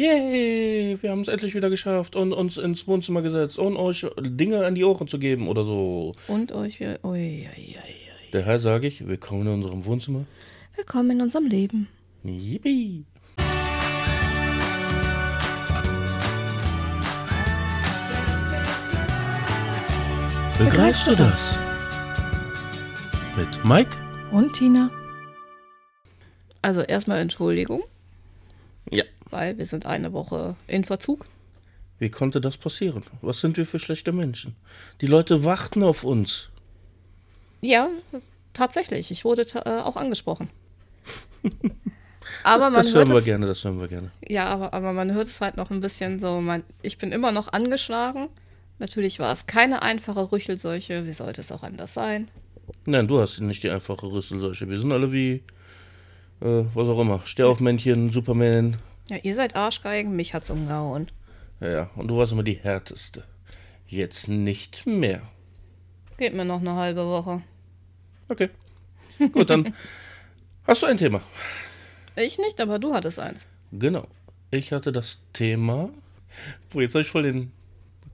Yay, wir haben es endlich wieder geschafft und uns ins Wohnzimmer gesetzt und euch Dinge an die Ohren zu geben oder so. Und euch, ui, ui, ui. Daher sage ich, willkommen in unserem Wohnzimmer. Willkommen in unserem Leben. Yippie. Begreifst du das? Mit Mike? Und Tina? Also erstmal Entschuldigung. Weil wir sind eine Woche in Verzug. Wie konnte das passieren? Was sind wir für schlechte Menschen? Die Leute warten auf uns. Ja, tatsächlich. Ich wurde äh, auch angesprochen. aber man Das hören wir es, gerne, das hören wir gerne. Ja, aber, aber man hört es halt noch ein bisschen so. Man, ich bin immer noch angeschlagen. Natürlich war es keine einfache Rüchelseuche. Wie sollte es auch anders sein? Nein, du hast nicht die einfache Rüsselseuche. Wir sind alle wie, äh, was auch immer. Stehaufmännchen, Superman. Ja, ihr seid Arschgeigen, mich hat's umgehauen. Ja, ja, und du warst immer die härteste. Jetzt nicht mehr. Geht mir noch eine halbe Woche. Okay. Gut, dann hast du ein Thema. Ich nicht, aber du hattest eins. Genau. Ich hatte das Thema. Wo jetzt habe ich voll den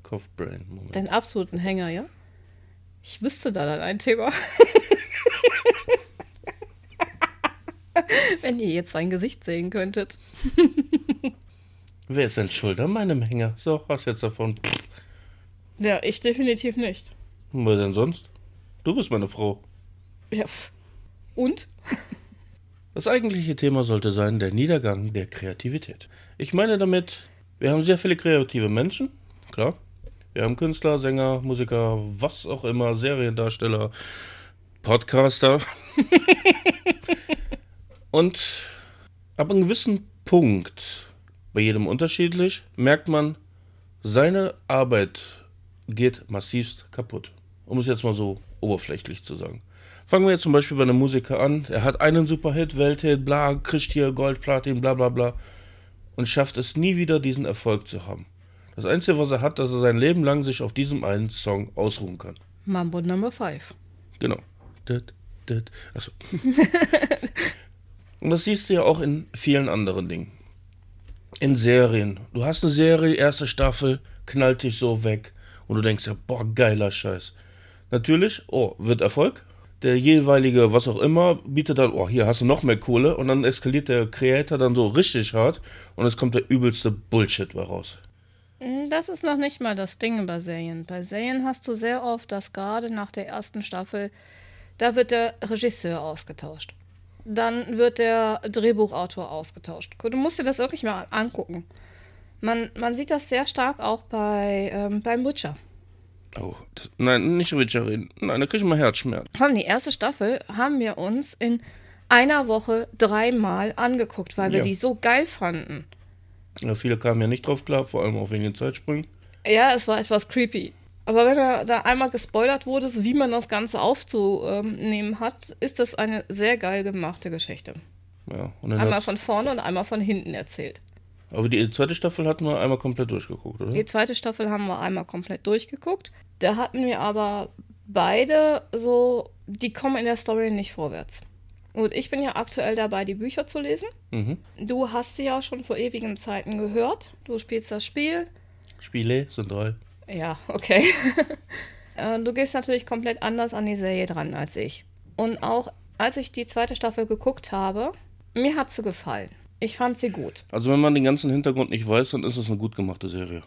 Kopfbrain. Moment. Den absoluten Hänger, ja? Ich wüsste da dann ein Thema. Wenn ihr jetzt sein Gesicht sehen könntet. Wer ist denn schuld an meinem Hänger? So, was jetzt davon? Ja, ich definitiv nicht. Wer denn sonst? Du bist meine Frau. Ja. Und? Das eigentliche Thema sollte sein der Niedergang der Kreativität. Ich meine damit, wir haben sehr viele kreative Menschen, klar. Wir haben Künstler, Sänger, Musiker, was auch immer, Seriendarsteller, Podcaster. Und ab einem gewissen Punkt, bei jedem unterschiedlich, merkt man, seine Arbeit geht massivst kaputt. Um es jetzt mal so oberflächlich zu sagen. Fangen wir jetzt zum Beispiel bei einem Musiker an. Er hat einen Superhit, Welthit, bla, kriegt hier Gold, Platin, bla bla bla. Und schafft es nie wieder, diesen Erfolg zu haben. Das Einzige, was er hat, dass er sein Leben lang sich auf diesem einen Song ausruhen kann. Mambo Number 5. Genau. Achso. Und das siehst du ja auch in vielen anderen Dingen. In Serien. Du hast eine Serie, erste Staffel, knallt dich so weg. Und du denkst ja, boah, geiler Scheiß. Natürlich, oh, wird Erfolg. Der jeweilige, was auch immer, bietet dann, oh, hier hast du noch mehr Kohle. Und dann eskaliert der Creator dann so richtig hart. Und es kommt der übelste Bullshit raus. Mm, Das ist noch nicht mal das Ding bei Serien. Bei Serien hast du sehr oft, dass gerade nach der ersten Staffel, da wird der Regisseur ausgetauscht. Dann wird der Drehbuchautor ausgetauscht. Du musst dir das wirklich mal angucken. Man, man sieht das sehr stark auch bei, ähm, beim Witcher. Oh, das, nein, nicht Witcher reden. Nein, da krieg ich mal Herzschmerz. Haben die erste Staffel haben wir uns in einer Woche dreimal angeguckt, weil wir Ja. die so geil fanden. Ja, viele kamen ja nicht drauf klar, vor allem auch wegen den Zeitsprüngen. Ja, es war etwas creepy. Aber wenn da, da einmal gespoilert wurde, wie man das Ganze aufzunehmen hat, ist das eine sehr geil gemachte Geschichte. Ja, Einmal von vorne und einmal von hinten erzählt. Aber die zweite Staffel hatten wir einmal komplett durchgeguckt, oder? Die zweite Staffel haben wir einmal komplett durchgeguckt. Da hatten wir aber beide so, die kommen in der Story nicht vorwärts. Und ich bin ja aktuell dabei, die Bücher zu lesen. Mhm. Du hast sie ja schon vor ewigen Zeiten gehört. Du spielst das Spiel. Spiele sind drei. Ja, okay. Äh, du gehst natürlich komplett anders an die Serie dran als ich. Und auch als ich die zweite Staffel geguckt habe, mir hat sie gefallen. Ich fand sie gut. Also wenn man den ganzen Hintergrund nicht weiß, dann ist es eine gut gemachte Serie.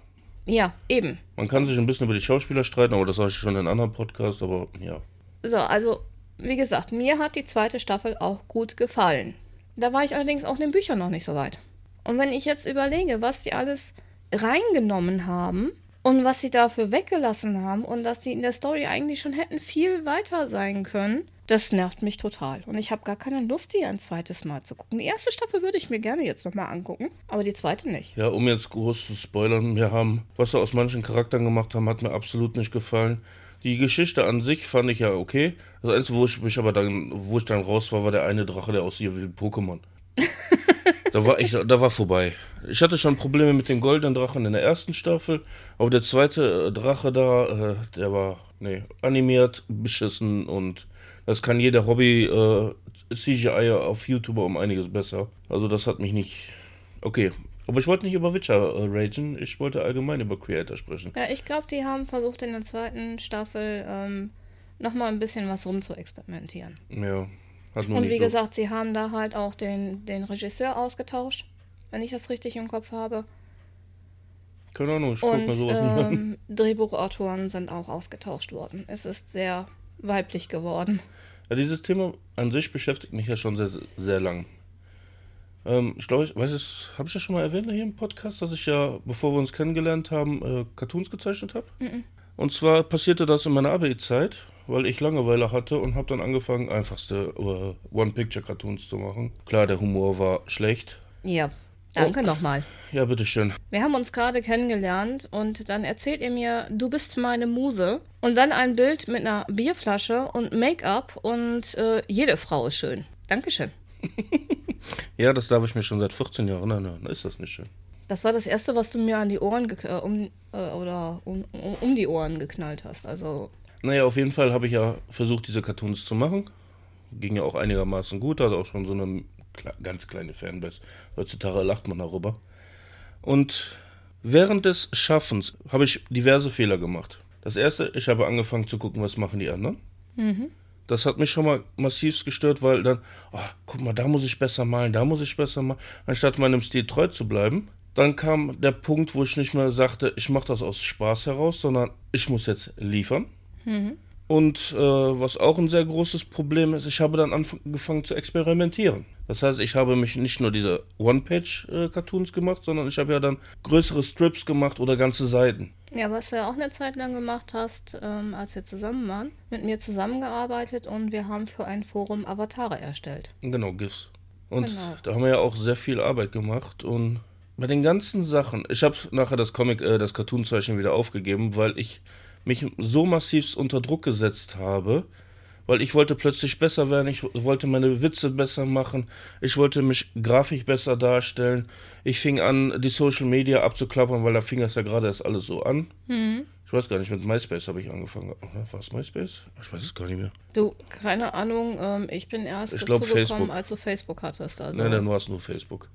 Ja, eben. Man kann sich ein bisschen über die Schauspieler streiten, aber das sage ich schon in einem anderen Podcast, aber ja. So, also, wie gesagt, mir hat die zweite Staffel auch gut gefallen. Da war ich allerdings auch in den Büchern noch nicht so weit. Und wenn ich jetzt überlege, was die alles reingenommen haben und was sie dafür weggelassen haben und dass sie in der Story eigentlich schon hätten viel weiter sein können, das nervt mich total. Und ich habe gar keine Lust, die ein zweites Mal zu gucken. Die erste Staffel würde ich mir gerne jetzt nochmal angucken, aber die zweite nicht. Ja, um jetzt groß zu spoilern, wir haben, was sie aus manchen Charakteren gemacht haben, hat mir absolut nicht gefallen. Die Geschichte an sich fand ich ja okay. Das Einzige, wo ich mich aber dann, wo ich dann raus war, war der eine Drache, der aussieht wie ein Pokémon. Da war ich, da war vorbei. Ich hatte schon Probleme mit den goldenen Drachen in der ersten Staffel, aber der zweite äh, Drache da, äh, der war, nee, animiert, beschissen und das kann jeder Hobby äh, CGI auf YouTube um einiges besser. Also das hat mich nicht. Okay, Aber ich wollte nicht über Witcher äh, ragen, ich wollte allgemein über Creator sprechen. Ja, ich glaube, die haben versucht in der zweiten Staffel ähm, nochmal ein bisschen was rum zu experimentieren. Ja, Und wie so. gesagt, sie haben da halt auch den, den Regisseur ausgetauscht, wenn ich das richtig im Kopf habe. Keine Ahnung, ich guck Und mir sowas ähm, Drehbuchautoren sind auch ausgetauscht worden. Es ist sehr weiblich geworden. Ja, dieses Thema an sich beschäftigt mich ja schon sehr, sehr lang. Ähm, ich glaube, ich weiß es, habe ich das schon mal erwähnt hier im Podcast, dass ich ja, bevor wir uns kennengelernt haben, äh, Cartoons gezeichnet habe? Und zwar passierte das in meiner Abi-Zeit, weil ich Langeweile hatte und habe dann angefangen, einfachste äh, One-Picture-Cartoons zu machen. Klar, der Humor war schlecht. Ja, danke nochmal. Ja, bitteschön. Wir haben uns gerade kennengelernt und dann erzählt ihr mir, du bist meine Muse. Und dann ein Bild mit einer Bierflasche und Make-up und äh, jede Frau ist schön. Dankeschön. Ja, das darf ich mir schon seit 14 Jahren anhören. Ist das nicht schön? Das war das erste, was du mir an die Ohren äh, um, äh, oder um, um, um die Ohren geknallt hast. Also Naja, auf jeden Fall habe ich ja versucht, diese Cartoons zu machen. Ging ja auch einigermaßen gut, hatte auch schon so eine ganz kleine Fanbase. Heutzutage lacht man darüber. Und während des Schaffens habe ich diverse Fehler gemacht. Das erste, ich habe angefangen zu gucken, was machen die anderen. Das hat mich schon mal massiv gestört, weil dann, oh, guck mal, da muss ich besser malen, da muss ich besser malen, anstatt meinem Stil treu zu bleiben. Dann kam der Punkt, wo ich nicht mehr sagte, ich mache das aus Spaß heraus, sondern ich muss jetzt liefern. Und äh, was auch ein sehr großes Problem ist, ich habe dann angefangen zu experimentieren. Das heißt, ich habe mich nicht nur diese One-Page-Cartoons gemacht, sondern ich habe ja dann größere Strips gemacht oder ganze Seiten. Ja, was du ja auch eine Zeit lang gemacht hast, ähm, als wir zusammen waren, mit mir zusammengearbeitet und wir haben für ein Forum Avatare erstellt. Genau, GIFs. Und Genau. da haben wir ja auch sehr viel Arbeit gemacht und bei den ganzen Sachen, ich habe nachher das Comic, äh, das Cartoonzeichen wieder aufgegeben, weil ich mich so massiv unter Druck gesetzt habe, weil ich wollte plötzlich besser werden, ich wollte meine Witze besser machen, ich wollte mich grafisch besser darstellen. Ich fing an, die Social Media abzuklappern, weil da fing das ja gerade erst alles so an. Ich weiß gar nicht, mit MySpace habe ich angefangen. War es MySpace? Ich weiß es gar nicht mehr. Du, keine Ahnung, ähm, ich bin erst Ich glaub, dazu gekommen, Facebook. als du Facebook hattest. Also, Nein, dann war es nur Facebook.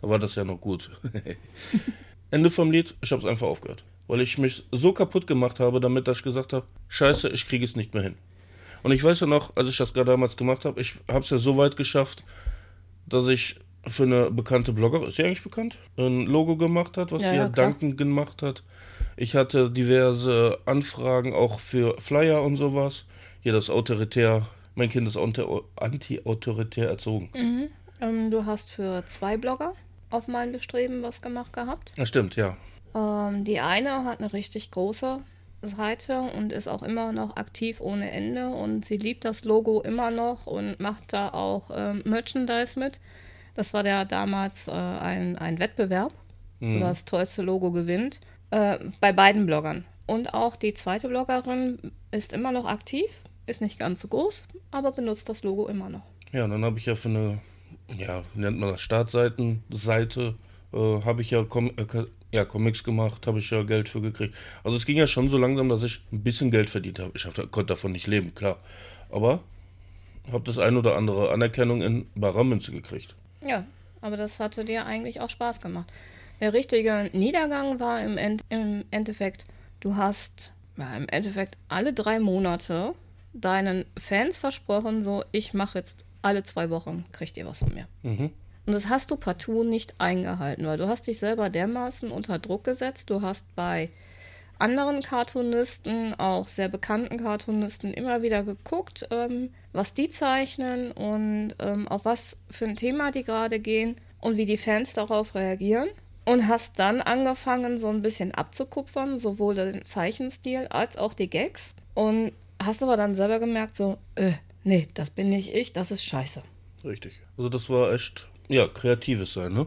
Da war das ja noch gut. Ende vom Lied, ich habe es einfach aufgehört. Weil ich mich so kaputt gemacht habe, damit dass ich gesagt habe, scheiße, ich kriege es nicht mehr hin. Und ich weiß ja noch, als ich das gerade damals gemacht habe, ich habe es ja so weit geschafft, dass ich für eine bekannte Blogger, ist sie eigentlich bekannt, ein Logo gemacht hat, was Ja, sie ja, ja dankend gemacht hat. Ich hatte diverse Anfragen auch für Flyer und sowas. Hier das autoritär, mein Kind ist anti- anti-autoritär erzogen. ähm, du hast für zwei Blogger auf mein Bestreben was gemacht gehabt. Ja, stimmt, ja. Ähm, die eine hat eine richtig große Seite und ist auch immer noch aktiv ohne Ende und sie liebt das Logo immer noch und macht da auch ähm, Merchandise mit. Das war ja damals äh, ein, ein Wettbewerb, so das tollste Logo gewinnt, äh, bei beiden Bloggern. Und auch die zweite Bloggerin ist immer noch aktiv, ist nicht ganz so groß, aber benutzt das Logo immer noch. Ja, und dann habe ich ja für eine, ja, nennt man das, Startseitenseite, äh, habe ich ja, Com äh, ja Comics gemacht, habe ich ja Geld für gekriegt. Also es ging ja schon so langsam, dass ich ein bisschen Geld verdient habe. Ich hab, konnte davon nicht leben, klar. Aber habe das ein oder andere Anerkennung in barer Münze gekriegt. Ja, aber das hatte dir eigentlich auch Spaß gemacht. Der richtige Niedergang war im, End im Endeffekt, du hast ja, im Endeffekt alle drei Monate deinen Fans versprochen, so, ich mache jetzt alle zwei Wochen, kriegt ihr was von mir. Mhm. Und das hast du partout nicht eingehalten, weil du hast dich selber dermaßen unter Druck gesetzt. Du hast bei anderen Cartoonisten, auch sehr bekannten Cartoonisten, immer wieder geguckt, ähm, was die zeichnen und ähm, auf was für ein Thema die gerade gehen und wie die Fans darauf reagieren. Und hast dann angefangen, so ein bisschen abzukupfern, sowohl den Zeichenstil als auch die Gags. Und hast aber dann selber gemerkt, so, äh, nee, das bin nicht ich, das ist scheiße. Richtig. Also das war echt, ja, kreatives Sein, ne?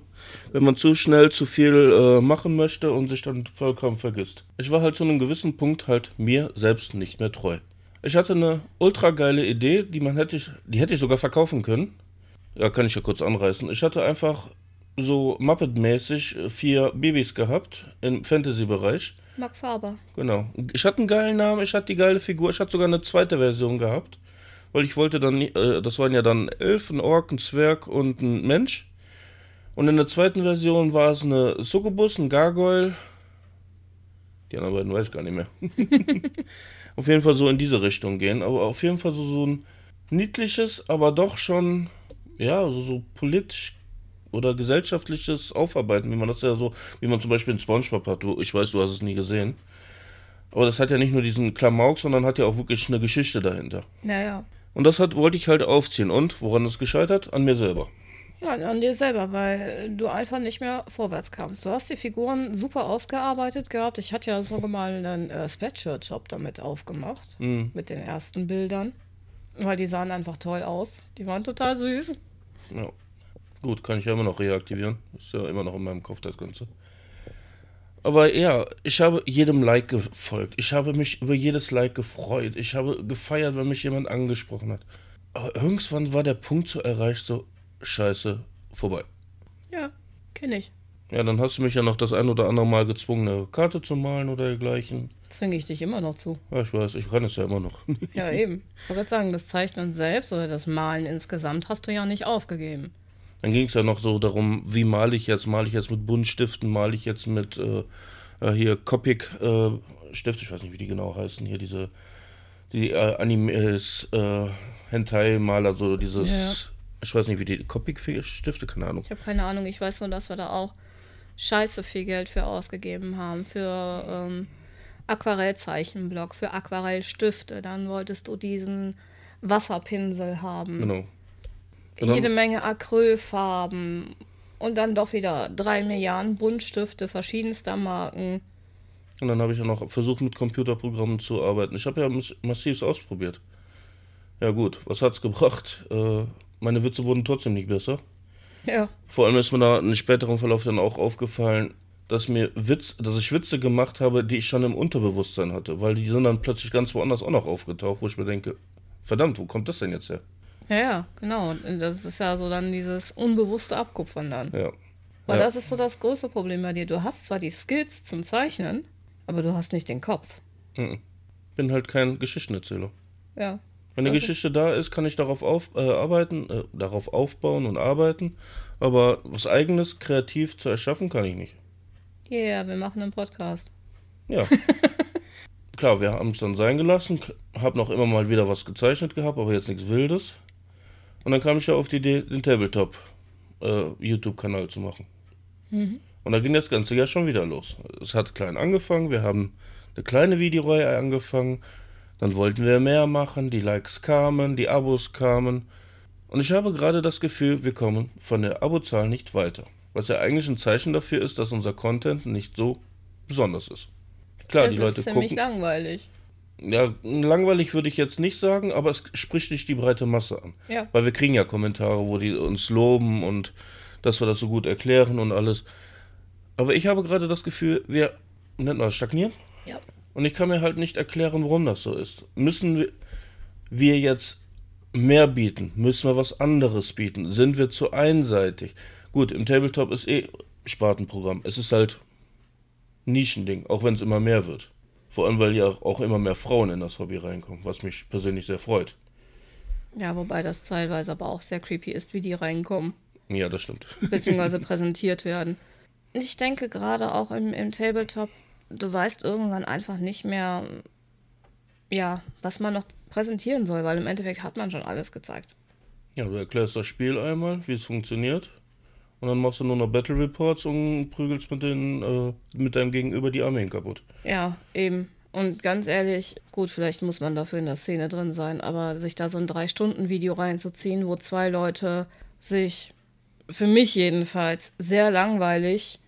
Wenn man zu schnell zu viel äh, machen möchte und sich dann vollkommen vergisst. Ich war halt zu einem gewissen Punkt halt mir selbst nicht mehr treu. Ich hatte eine ultra geile Idee, die man hätte ich, die hätte ich sogar verkaufen können. Ja, kann ich ja kurz anreißen. Ich hatte einfach so Muppet-mäßig äh, vier Babys gehabt im Fantasy-Bereich. Mark Faber. Genau. Ich hatte einen geilen Namen, ich hatte die geile Figur, ich hatte sogar eine zweite Version gehabt. Weil ich wollte dann, äh, das waren ja dann Elf, ein Ork, ein Zwerg und ein Mensch. Und in der zweiten Version war es eine Succubus, ein Gargoyle. Die anderen beiden weiß ich gar nicht mehr. auf jeden Fall so in diese Richtung gehen. Aber auf jeden Fall so, so ein niedliches, aber doch schon, ja, so, so politisch oder gesellschaftliches Aufarbeiten, wie man das ja so, wie man zum Beispiel in Spongebob hat. Du, ich weiß, du hast es nie gesehen. Aber das hat ja nicht nur diesen Klamauk, sondern hat ja auch wirklich eine Geschichte dahinter. Ja, ja. Und das hat, wollte ich halt aufziehen. Und woran ist gescheitert? An mir selber. Ja, an dir selber, weil du einfach nicht mehr vorwärts kamst. Du hast die Figuren super ausgearbeitet gehabt. Ich hatte ja sogar mal einen äh, Spreadshirt-Shop damit aufgemacht, Mhm. mit den ersten Bildern. Weil die sahen einfach toll aus. Die waren total süß. Ja. Gut, kann ich ja immer noch reaktivieren. Ist ja immer noch in meinem Kopf das Ganze. Aber ja, ich habe jedem Like gefolgt. Ich habe mich über jedes Like gefreut. Ich habe gefeiert, wenn mich jemand angesprochen hat. Aber irgendwann war der Punkt so erreicht, so scheiße, vorbei. Ja, kenne ich. Ja, dann hast du mich ja noch das ein oder andere Mal gezwungen, eine Karte zu malen oder dergleichen. Zwinge ich dich immer noch zu. Ja, ich weiß, ich kann es ja immer noch. Ja, eben. Ich wollte sagen, das Zeichnen selbst oder das Malen insgesamt hast du ja nicht aufgegeben. Dann ging es ja noch so darum, wie male ich jetzt? Male ich jetzt mit Buntstiften? Male ich jetzt mit äh, äh, hier Copic äh, Stift? Ich weiß nicht, wie die genau heißen. Hier diese die äh, Animes äh, Hentai-Maler, so dieses. Ja. Ich weiß nicht, wie die Copic Stifte, keine Ahnung. Ich habe keine Ahnung. Ich weiß nur, dass wir da auch scheiße viel Geld für ausgegeben haben. Für ähm, Aquarellzeichenblock, für Aquarellstifte. Dann wolltest du diesen Wasserpinsel haben. Genau. Jede Menge Acrylfarben. Und dann doch wieder drei Milliarden Buntstifte verschiedenster Marken. Und dann habe ich ja noch versucht, mit Computerprogrammen zu arbeiten. Ich habe ja mass- massiv ausprobiert. Ja gut, was hat's gebracht? Äh, meine Witze wurden trotzdem nicht besser. Ja. Vor allem ist mir da im späteren Verlauf dann auch aufgefallen, dass mir Witz, dass ich Witze gemacht habe, die ich schon im Unterbewusstsein hatte, weil die sind dann plötzlich ganz woanders auch noch aufgetaucht, wo ich mir denke, verdammt, wo kommt das denn jetzt her? Ja, ja, genau. Und das ist ja so dann dieses unbewusste Abkupfern dann. Ja. Weil Ja. das ist so das größte Problem bei dir. Du hast zwar die Skills zum Zeichnen, aber du hast nicht den Kopf. Mhm. Bin halt kein Geschichtenerzähler. Ja. Wenn eine Okay. Geschichte da ist, kann ich darauf auf, äh, arbeiten, äh, darauf aufbauen und arbeiten, aber was eigenes kreativ zu erschaffen kann ich nicht. Yeah, wir machen einen Podcast. Ja. Klar, wir haben es dann sein gelassen, habe noch immer mal wieder was gezeichnet gehabt, aber jetzt nichts Wildes. Und dann kam ich ja auf die Idee, den Tabletop äh, zu machen. Mhm. Und da ging das Ganze ja schon wieder los. Es hat klein angefangen, wir haben eine kleine Videoreihe angefangen, dann wollten wir mehr machen, die Likes kamen, die Abos kamen. Und ich habe gerade das Gefühl, wir kommen von der Abozahl nicht weiter. Was ja eigentlich ein Zeichen dafür ist, dass unser Content nicht so besonders ist. Klar, das die Leute ist ziemlich gucken. langweilig. Ja, langweilig würde ich jetzt nicht sagen, aber es spricht nicht die breite Masse an. Ja. Weil wir kriegen ja Kommentare, wo die uns loben und dass wir das so gut erklären und alles. Aber ich habe gerade das Gefühl, wir, nennt man das stagnieren? Ja. Und ich kann mir halt nicht erklären, warum das so ist. Müssen wir, jetzt mehr bieten? Müssen wir was anderes bieten? Sind wir zu einseitig? Gut, im Tabletop ist eh Spartenprogramm. Es ist halt Nischending, auch wenn es immer mehr wird. Vor allem, weil ja auch immer mehr Frauen in das Hobby reinkommen, was mich persönlich sehr freut. Ja, wobei das teilweise aber auch sehr creepy ist, wie die reinkommen, Ja, das stimmt. beziehungsweise präsentiert werden. Ich denke gerade auch im, im Tabletop, du weißt irgendwann einfach nicht mehr, ja, was man noch präsentieren soll, weil im Endeffekt hat man schon alles gezeigt. Ja, du erklärst das Spiel einmal, wie es funktioniert. Und dann machst du nur noch Battle Reports und prügelst mit, den, äh, mit deinem Gegenüber die Armeen kaputt. Ja, eben. Und ganz ehrlich, gut, vielleicht muss man dafür in der Szene drin sein, aber sich da so ein Drei-Stunden-Video reinzuziehen, wo zwei Leute sich, für mich jedenfalls, sehr langweilig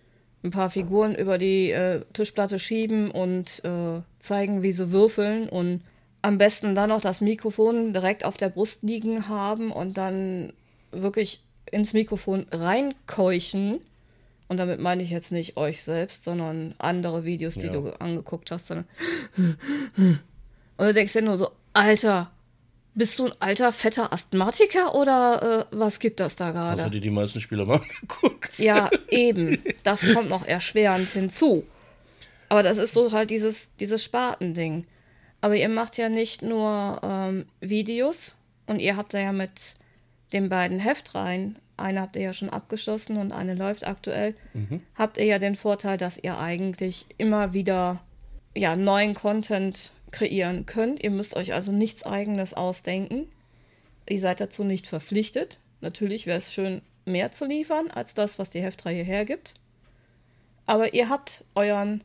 ein paar Figuren über die äh, Tischplatte schieben und äh, zeigen, wie sie würfeln und am besten dann noch das Mikrofon direkt auf der Brust liegen haben und dann wirklich ins Mikrofon reinkeuchen. Und damit meine ich jetzt nicht euch selbst, sondern andere Videos, die Ja. du angeguckt hast. Sondern und du denkst dir nur so, Alter, bist du ein alter, fetter Asthmatiker oder äh, was gibt das da Hast gerade? du dir die meisten Spieler mal angeguckt? Ja, eben. Das kommt noch erschwerend hinzu. Aber das ist so halt dieses, dieses Spartending. Aber ihr macht ja nicht nur ähm, Videos und ihr habt da ja mit den beiden Heftreihen eine habt ihr ja schon abgeschlossen und eine läuft aktuell, habt ihr ja den Vorteil, dass ihr eigentlich immer wieder ja, neuen Content kreieren könnt. Ihr müsst euch also nichts eigenes ausdenken. Ihr seid dazu nicht verpflichtet. Natürlich wäre es schön, mehr zu liefern als das, was die Heftreihe hergibt. Aber ihr habt euren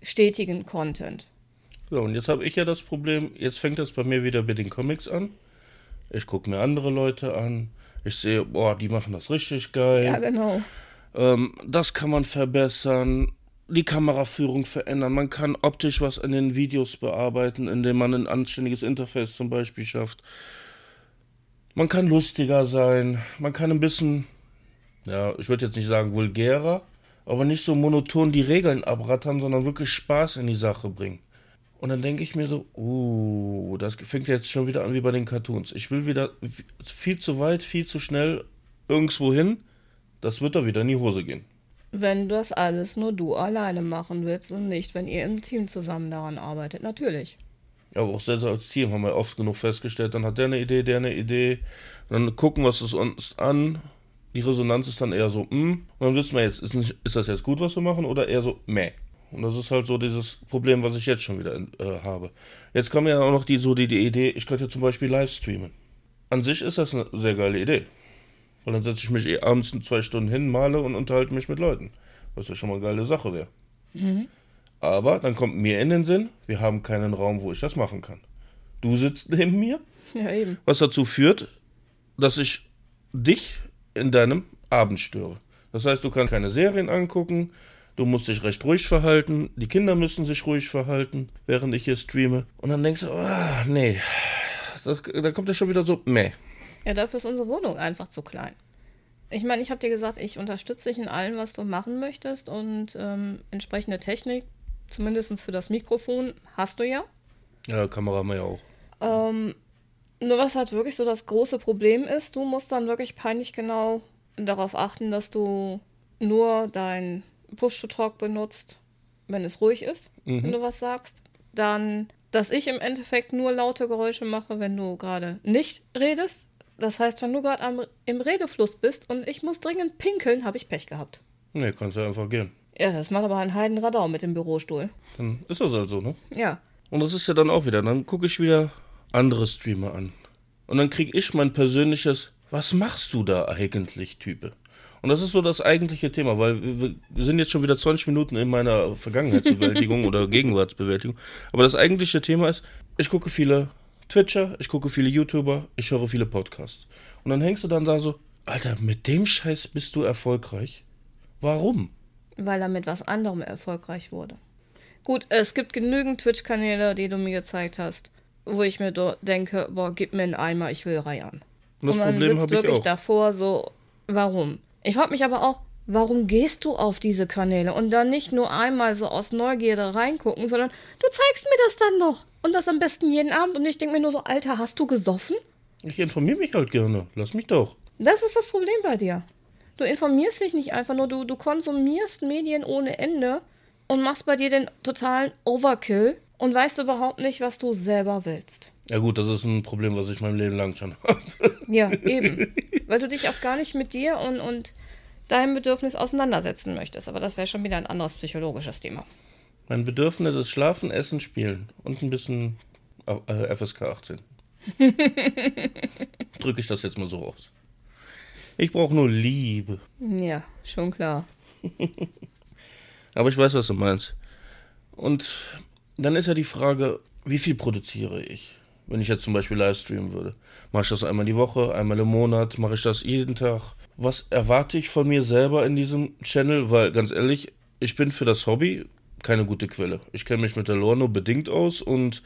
stetigen Content. So, und jetzt habe ich ja das Problem, jetzt fängt das bei mir wieder mit den Comics an. Ich gucke mir andere Leute an. Ich sehe, boah, die machen das richtig geil. Ja, genau. Ähm, das kann man verbessern, die Kameraführung verändern. Man kann optisch was in den Videos bearbeiten, indem man ein anständiges Interface zum Beispiel schafft. Man kann lustiger sein, man kann ein bisschen, ja, ich würde jetzt nicht sagen vulgärer, aber nicht so monoton die Regeln abrattern, sondern wirklich Spaß in die Sache bringen. Und dann denke ich mir so, uh, das fängt jetzt schon wieder an wie bei den Cartoons. Ich will wieder viel zu weit, viel zu schnell irgendwo hin. Das wird doch wieder in die Hose gehen. Wenn das alles nur du alleine machen willst und nicht, wenn ihr im Team zusammen daran arbeitet, natürlich. Aber auch selbst als Team haben wir oft genug festgestellt, dann hat der eine Idee, der eine Idee. Und dann gucken wir es uns an. Die Resonanz ist dann eher so, mm. Und dann wissen wir jetzt, ist, nicht, ist das jetzt gut, was wir machen, oder eher so, meh. Und das ist halt so dieses Problem, was ich jetzt schon wieder äh, habe. Jetzt kommt ja auch noch die, so die, die Idee, ich könnte zum Beispiel live streamen. An sich ist das eine sehr geile Idee. Weil dann setze ich mich eh abends in zwei Stunden hin, male und unterhalte mich mit Leuten. Was ja schon mal eine geile Sache wäre. Mhm. Aber dann kommt mir in den Sinn, wir haben keinen Raum, wo ich das machen kann. Du sitzt neben mir, Ja, eben. was dazu führt, dass ich dich in deinem Abend störe. Das heißt, du kannst keine Serien angucken, du musst dich recht ruhig verhalten, die Kinder müssen sich ruhig verhalten, während ich hier streame. Und dann denkst du, ah, nee, das, da kommt ja schon wieder so, meh. Ja, dafür ist unsere Wohnung einfach zu klein. Ich meine, ich habe dir gesagt, ich unterstütze dich in allem, was du machen möchtest und ähm, entsprechende Technik, zumindest für das Mikrofon, hast du ja. Ja, Kamera haben wir ja auch. Ähm, nur was halt wirklich so das große Problem ist, du musst dann wirklich peinlich genau darauf achten, dass du nur dein Push-to-Talk benutzt, wenn es ruhig ist, Mhm. wenn du was sagst. Dann, dass ich im Endeffekt nur laute Geräusche mache, wenn du gerade nicht redest. Das heißt, wenn du gerade im Redefluss bist und ich muss dringend pinkeln, habe ich Pech gehabt. Nee, kannst ja einfach gehen. Ja, das macht aber einen Heidenradau mit dem Bürostuhl. Dann ist das halt so, ne? Ja. Und das ist ja dann auch wieder, dann gucke ich wieder andere Streamer an. Und dann kriege ich mein persönliches, was machst du da eigentlich, Type? Und das ist so das eigentliche Thema, weil wir, wir sind jetzt schon wieder 20 Minuten in meiner Vergangenheitsbewältigung oder Gegenwartsbewältigung. Aber das eigentliche Thema ist, ich gucke viele Twitcher, ich gucke viele YouTuber, ich höre viele Podcasts. Und dann hängst du dann da so, Alter, mit dem Scheiß bist du erfolgreich? Warum? Weil er mit was anderem erfolgreich wurde. Gut, es gibt genügend Twitch-Kanäle, die du mir gezeigt hast, wo ich mir denke, boah, gib mir einen Eimer, ich will rein. Und das Und man Problem sitzt wirklich auch. davor so, warum? Ich frage mich aber auch, warum gehst du auf diese Kanäle und dann nicht nur einmal so aus Neugierde reingucken, sondern du zeigst mir das dann noch. Und das am besten jeden Abend. Und ich denke mir nur so, Alter, hast du gesoffen? Ich informiere mich halt gerne. Lass mich doch. Das ist das Problem bei dir. Du informierst dich nicht einfach nur, du, du konsumierst Medien ohne Ende und machst bei dir den totalen Overkill und weißt überhaupt nicht, was du selber willst. Ja gut, das ist ein Problem, was ich mein Leben lang schon habe. Ja, eben. Weil du dich auch gar nicht mit dir und, und deinem Bedürfnis auseinandersetzen möchtest. Aber das wäre schon wieder ein anderes psychologisches Thema. Mein Bedürfnis ist Schlafen, Essen, Spielen und ein bisschen FSK 18. Drücke ich das jetzt mal so aus. Ich brauche nur Liebe. Ja, schon klar. Aber ich weiß, was du meinst. Und dann ist ja die Frage, wie viel produziere ich? Wenn ich jetzt zum Beispiel live streamen würde. Mache ich das einmal die Woche, einmal im Monat? Mache ich das jeden Tag? Was erwarte ich von mir selber in diesem Channel? Weil ganz ehrlich, ich bin für das Hobby keine gute Quelle. Ich kenne mich mit der Lore nur bedingt aus und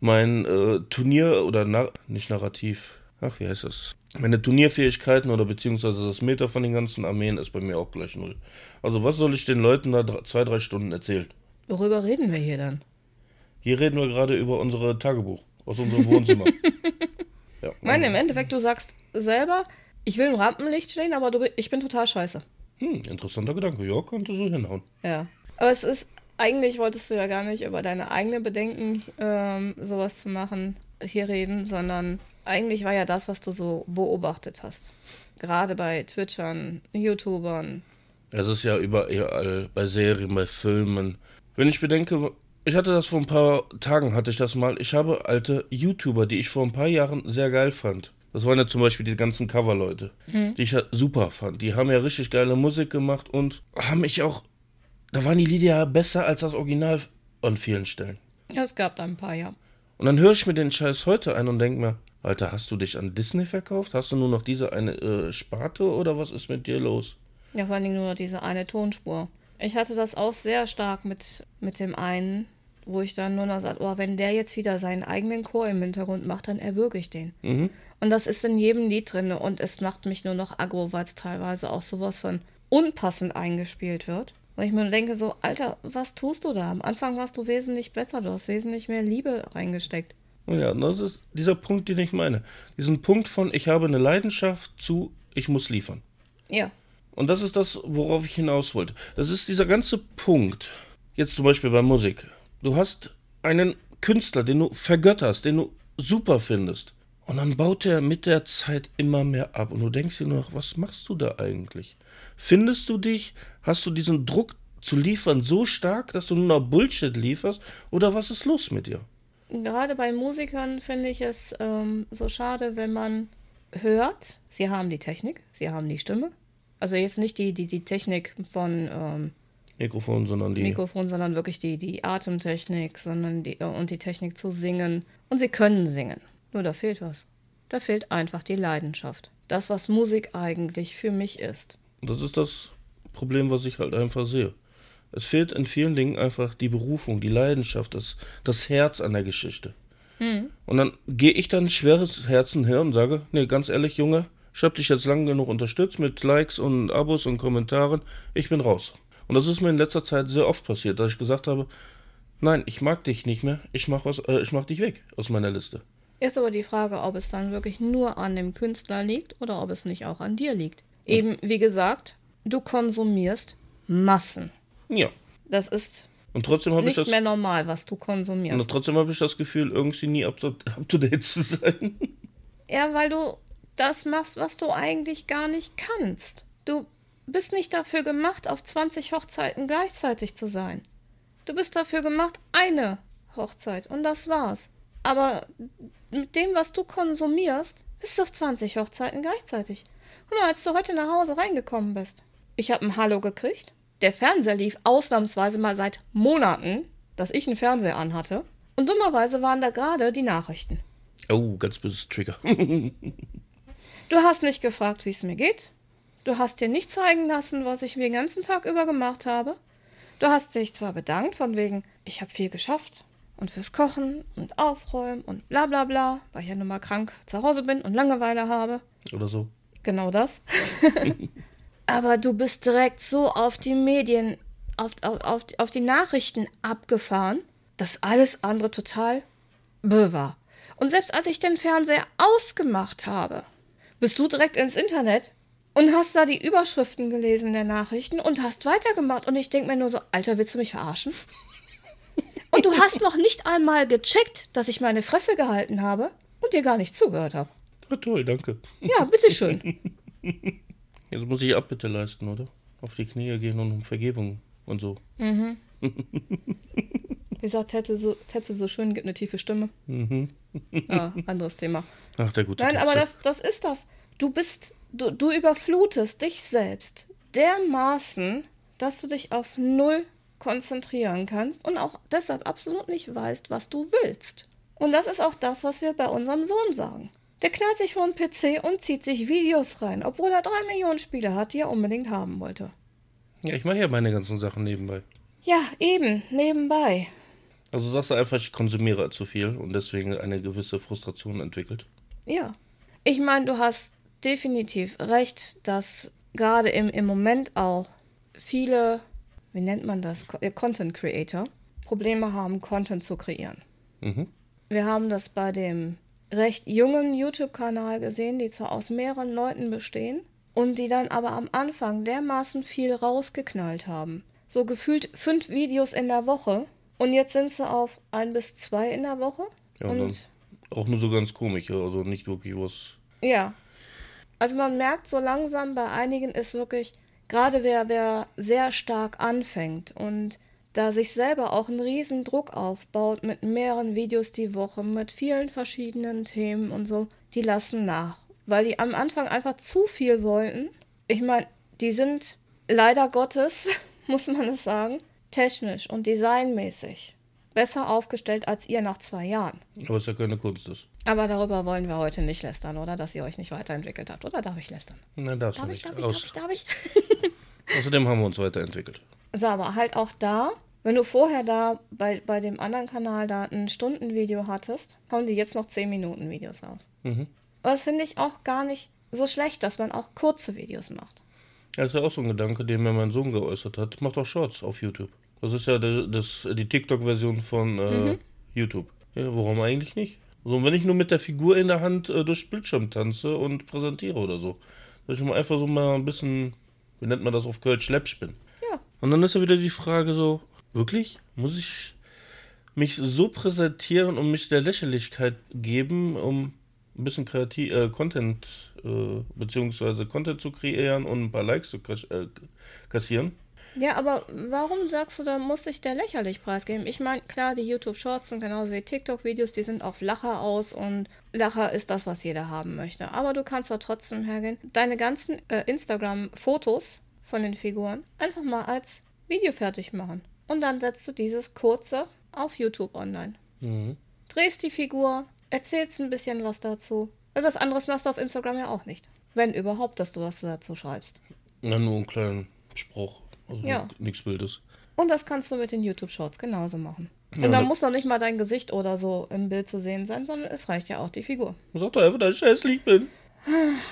mein äh, Turnier oder na nicht Narrativ, ach wie heißt das? Meine Turnierfähigkeiten oder beziehungsweise das Meta von den ganzen Armeen ist bei mir auch gleich null. Also was soll ich den Leuten da zwei, drei Stunden erzählen? Worüber reden wir hier dann? Hier reden wir gerade über unsere Tagebuch aus unserem Wohnzimmer. ja, Ich meine, im Endeffekt, du sagst selber, ich will im Rampenlicht stehen, aber du, ich bin total scheiße. hm, interessanter Gedanke. Ja, könnte so hinhauen. Ja. Aber es ist, eigentlich wolltest du ja gar nicht über deine eigenen Bedenken, ähm, sowas zu machen, hier reden, sondern eigentlich war ja das, was du so beobachtet hast. Gerade bei Twitchern, YouTubern. Es ist ja überall bei Serien, bei Filmen. Wenn ich bedenke, ich hatte das vor ein paar Tagen, hatte ich das mal. Ich habe alte YouTuber, die ich vor ein paar Jahren sehr geil fand. Das waren ja zum Beispiel die ganzen Coverleute, mhm. die ich super fand. Die haben ja richtig geile Musik gemacht und haben mich auch. Da waren die Lieder ja besser als das Original an vielen Stellen. Ja, es gab da ein paar, ja. Und dann höre ich mir den Scheiß heute ein und denke mir, Alter, hast du dich an Disney verkauft? Hast du nur noch diese eine äh, Sparte oder was ist mit dir los? Ja, vor allen Dingen nur diese eine Tonspur. Ich hatte das auch sehr stark mit, mit dem einen, wo ich dann nur noch sage, oh, wenn der jetzt wieder seinen eigenen Chor im Hintergrund macht, dann erwürge ich den. Mhm. Und das ist in jedem Lied drin und es macht mich nur noch aggro, weil es teilweise auch sowas von unpassend eingespielt wird. Weil ich mir denke, so, Alter, was tust du da? Am Anfang warst du wesentlich besser, du hast wesentlich mehr Liebe reingesteckt. Ja, das ist dieser Punkt, den ich meine. Diesen Punkt von, ich habe eine Leidenschaft zu, ich muss liefern. Ja. Und das ist das, worauf ich hinaus wollte. Das ist dieser ganze Punkt. Jetzt zum Beispiel bei Musik. Du hast einen Künstler, den du vergötterst, den du super findest. Und dann baut er mit der Zeit immer mehr ab. Und du denkst dir nur noch, was machst du da eigentlich? Findest du dich? Hast du diesen Druck zu liefern so stark, dass du nur noch Bullshit lieferst? Oder was ist los mit dir? Gerade bei Musikern finde ich es ähm, so schade, wenn man hört, sie haben die Technik, sie haben die Stimme. Also jetzt nicht die, die, die Technik von ähm, Mikrofon, sondern die. Mikrofon, sondern wirklich die, die Atemtechnik, sondern die, und die Technik zu singen. Und sie können singen. Nur da fehlt was. Da fehlt einfach die Leidenschaft. Das, was Musik eigentlich für mich ist. Das ist das Problem, was ich halt einfach sehe. Es fehlt in vielen Dingen einfach die Berufung, die Leidenschaft, das, das Herz an der Geschichte. Hm. Und dann gehe ich dann schweres Herzen her und sage, nee, ganz ehrlich, Junge, ich habe dich jetzt lang genug unterstützt mit Likes und Abos und Kommentaren, ich bin raus. Und das ist mir in letzter Zeit sehr oft passiert, dass ich gesagt habe, nein, ich mag dich nicht mehr, ich mach, was, äh, ich mach dich weg aus meiner Liste. Ist aber die Frage, ob es dann wirklich nur an dem Künstler liegt oder ob es nicht auch an dir liegt. Eben, wie gesagt, du konsumierst Massen. Ja. Das ist und trotzdem nicht ich das, mehr normal, was du konsumierst. Und trotzdem habe ich das Gefühl, irgendwie nie up to, up to date zu sein. Ja, weil du das machst, was du eigentlich gar nicht kannst. Du bist nicht dafür gemacht, auf 20 Hochzeiten gleichzeitig zu sein. Du bist dafür gemacht, eine Hochzeit und das war's. Aber mit dem, was du konsumierst, bist du auf 20 Hochzeiten gleichzeitig. Guck mal, als du heute nach Hause reingekommen bist. Ich habe ein Hallo gekriegt. Der Fernseher lief ausnahmsweise mal seit Monaten, dass ich einen Fernseher anhatte. Und dummerweise waren da gerade die Nachrichten. Oh, ganz böses Trigger. du hast nicht gefragt, wie es mir geht. Du hast dir nicht zeigen lassen, was ich mir den ganzen Tag über gemacht habe. Du hast dich zwar bedankt, von wegen, ich habe viel geschafft, und fürs Kochen und Aufräumen und bla bla bla, weil ich ja nun mal krank zu Hause bin und Langeweile habe. Oder so. Genau das. Aber du bist direkt so auf die Medien, auf, auf, auf, auf die Nachrichten abgefahren, dass alles andere total böh war. Und selbst als ich den Fernseher ausgemacht habe, bist du direkt ins Internet und hast da die Überschriften gelesen der Nachrichten und hast weitergemacht. Und ich denke mir nur so, Alter, willst du mich verarschen? Und du hast noch nicht einmal gecheckt, dass ich meine Fresse gehalten habe und dir gar nicht zugehört habe. Ja, toll, danke. Ja, bitteschön. Jetzt muss ich Abbitte leisten, oder? Auf die Knie gehen und um Vergebung und so. Mhm. Wie sagt Tetzel so, Tetzel so schön, gibt eine tiefe Stimme. Mhm. Ah, anderes Thema. Ach, der gute Nein, Tetzel. aber das, das ist das. Du bist, du, du überflutest dich selbst dermaßen, dass du dich auf null konzentrieren kannst und auch deshalb absolut nicht weißt, was du willst. Und das ist auch das, was wir bei unserem Sohn sagen. Der knallt sich vor den PC und zieht sich Videos rein, obwohl er drei Millionen Spiele hat, die er unbedingt haben wollte. Ja, ich mache ja meine ganzen Sachen nebenbei. Ja, eben, nebenbei. Also sagst du einfach, ich konsumiere zu viel und deswegen eine gewisse Frustration entwickelt. Ja. Ich meine, du hast definitiv recht, dass gerade im, im Moment auch viele wie nennt man das? Äh, Content Creator, Probleme haben, Content zu kreieren. Mhm. Wir haben das bei dem recht jungen YouTube-Kanal gesehen, die zwar aus mehreren Leuten bestehen und die dann aber am Anfang dermaßen viel rausgeknallt haben. So gefühlt fünf Videos in der Woche und jetzt sind sie auf ein bis zwei in der Woche. Ja, und, und auch nur so ganz komisch, also nicht wirklich was. Ja. Also man merkt so langsam, bei einigen ist wirklich, gerade wer, wer sehr stark anfängt und da sich selber auch einen riesen Druck aufbaut mit mehreren Videos die Woche, mit vielen verschiedenen Themen und so, die lassen nach. Weil die am Anfang einfach zu viel wollten. Ich meine, die sind leider Gottes, muss man es sagen, technisch und designmäßig besser aufgestellt als ihr nach zwei Jahren. Aber es ja keine Kunst ist. Aber darüber wollen wir heute nicht lästern, oder? Dass ihr euch nicht weiterentwickelt habt, oder darf ich lästern? Nein, darfst Darf du ich, nicht. darf ich, darf ich, darf ich? Außerdem haben wir uns weiterentwickelt. So, aber halt auch da, wenn du vorher da bei, bei dem anderen Kanal da ein Stundenvideo hattest, hauen die jetzt noch 10 Minuten Videos raus. Mhm. Aber das finde ich auch gar nicht so schlecht, dass man auch kurze Videos macht. Das ist ja auch so ein Gedanke, den mir mein Sohn geäußert hat. Macht auch Shorts auf YouTube. Das ist ja die, das, die TikTok-Version von äh, YouTube. Ja, warum eigentlich nicht? So, wenn ich nur mit der Figur in der Hand äh, durch Bildschirm tanze und präsentiere oder so. Dass ich mal einfach so mal ein bisschen, wie nennt man das auf Kölsch, Schleppspinn. Ja. Und dann ist ja wieder die Frage so, wirklich? Muss ich mich so präsentieren und mich der Lächerlichkeit geben, um ein bisschen kreativ, äh, Content, äh, beziehungsweise Content zu kreieren und ein paar Likes zu äh, kassieren? Ja, aber warum sagst du, da muss ich der lächerlich preisgeben? Ich meine, klar, die YouTube-Shorts sind genauso wie TikTok-Videos, die sind auf Lacher aus und Lacher ist das, was jeder haben möchte. Aber du kannst da trotzdem hergehen, deine ganzen äh, Instagram-Fotos von den Figuren einfach mal als Video fertig machen. Und dann setzt du dieses kurze auf YouTube online. Mhm. Drehst die Figur, erzählst ein bisschen was dazu. Weil was anderes machst du auf Instagram ja auch nicht. Wenn überhaupt, dass du was dazu schreibst. Na, nur einen kleinen Spruch. Also Ja. nichts Wildes. Und das kannst du mit den YouTube-Shorts genauso machen. Ja, Und dann ne- muss noch nicht mal dein Gesicht oder so im Bild zu sehen sein, sondern es reicht ja auch die Figur. Sag doch einfach, dass ich hässlich bin.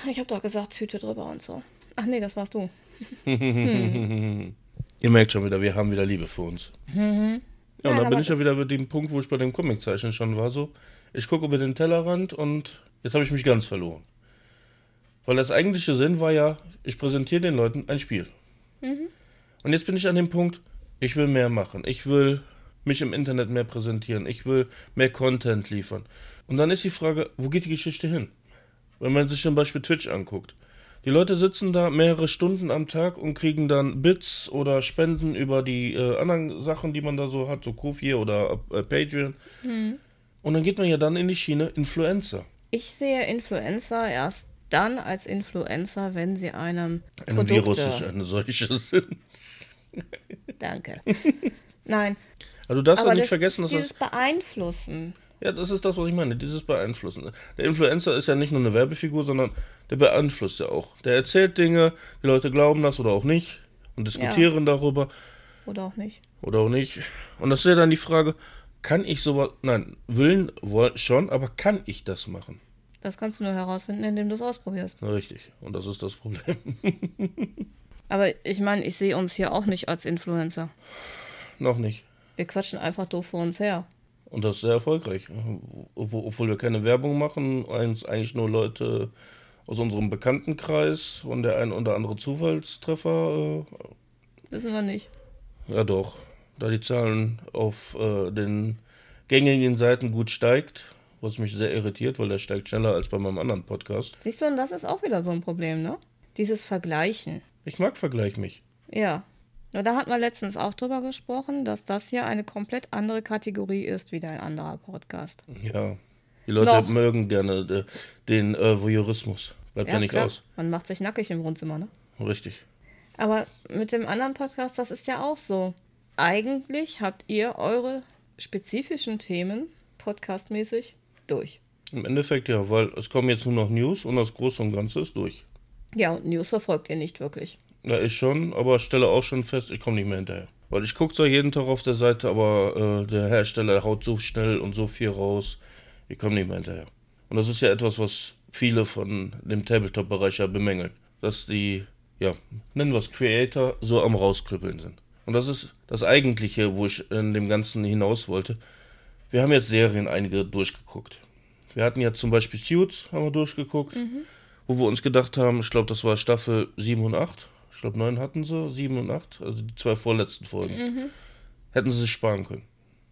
Ich habe doch gesagt, Tüte drüber und so. Ach nee, das warst du. Ihr merkt schon wieder, wir haben wieder Liebe für uns. Ja, und Nein, dann bin ich ja wieder bei dem Punkt, wo ich bei dem Comiczeichnen schon war, so, ich gucke über den Tellerrand und jetzt habe ich mich ganz verloren. Weil das eigentliche Sinn war ja, ich präsentiere den Leuten ein Spiel. Und jetzt bin ich an dem Punkt, ich will mehr machen. Ich will mich im Internet mehr präsentieren. Ich will mehr Content liefern. Und dann ist die Frage, wo geht die Geschichte hin? Wenn man sich zum Beispiel Twitch anguckt. Die Leute sitzen da mehrere Stunden am Tag und kriegen dann Bits oder Spenden über die äh, anderen Sachen, die man da so hat, so Kofi oder äh, Patreon. Und dann geht man ja dann in die Schiene Influencer. Ich sehe Influencer erst dann als Influencer, wenn sie einem Ein Produkte... Virus ist eine solche sind. Danke. Nein, Also du darfst aber nicht das, vergessen, dass das dieses Beeinflussen. Ja, das ist das, was ich meine, dieses Beeinflussen. Der Influencer ist ja nicht nur eine Werbefigur, sondern der beeinflusst ja auch. Der erzählt Dinge, die Leute glauben das oder auch nicht und diskutieren darüber Oder auch nicht. oder auch nicht. Und das ist ja dann die Frage, kann ich sowas, nein, willen woll- schon, aber kann ich das machen? Das kannst du nur herausfinden, indem du es ausprobierst. Richtig, und das ist das Problem. Aber ich meine, ich sehe uns hier auch nicht als Influencer. Noch nicht. Wir quatschen einfach doof vor uns her. Und das ist sehr erfolgreich. Obwohl, wir keine Werbung machen, eins eigentlich nur Leute aus unserem Bekanntenkreis und der ein oder andere Zufallstreffer äh, Wissen wir nicht. Ja, doch. Da die Zahlen auf äh, den gängigen Seiten gut steigt, was mich sehr irritiert, weil der steigt schneller als bei meinem anderen Podcast. Siehst du, und das ist auch wieder so ein Problem, ne? Dieses Vergleichen. Ich mag Vergleich mich. Ja. Nur da hat man letztens auch drüber gesprochen, dass das hier eine komplett andere Kategorie ist wie dein anderer Podcast. Ja. Die Leute Noch. mögen gerne äh, den äh, Voyeurismus. Bleibt ja, nicht klar. aus. Man macht sich nackig im Wohnzimmer, ne? Richtig. Aber mit dem anderen Podcast, das ist ja auch so. Eigentlich habt ihr eure spezifischen Themen, podcastmäßig, durch. Im Endeffekt ja, weil es kommen jetzt nur noch News und das Große und Ganze ist durch. Ja, und News verfolgt ihr nicht wirklich. Ja, ich schon, aber stelle auch schon fest, ich komme nicht mehr hinterher. Weil ich gucke zwar jeden Tag auf der Seite, aber äh, der Hersteller haut so schnell und so viel raus, ich komme nicht mehr hinterher. Und das ist ja etwas, was viele von dem Tabletop-Bereich ja bemängeln. Dass die, ja, nennen wir es Creator, so am rauskribbeln sind. Und das ist das Eigentliche, wo ich in dem Ganzen hinaus wollte. Wir haben jetzt Serien einige durchgeguckt. Wir hatten ja zum Beispiel Suits, haben wir durchgeguckt, wo wir uns gedacht haben, ich glaube, das war Staffel 7 und 8. Ich glaube, 9 hatten sie, 7 und 8, also die zwei vorletzten Folgen. Hätten sie sich sparen können.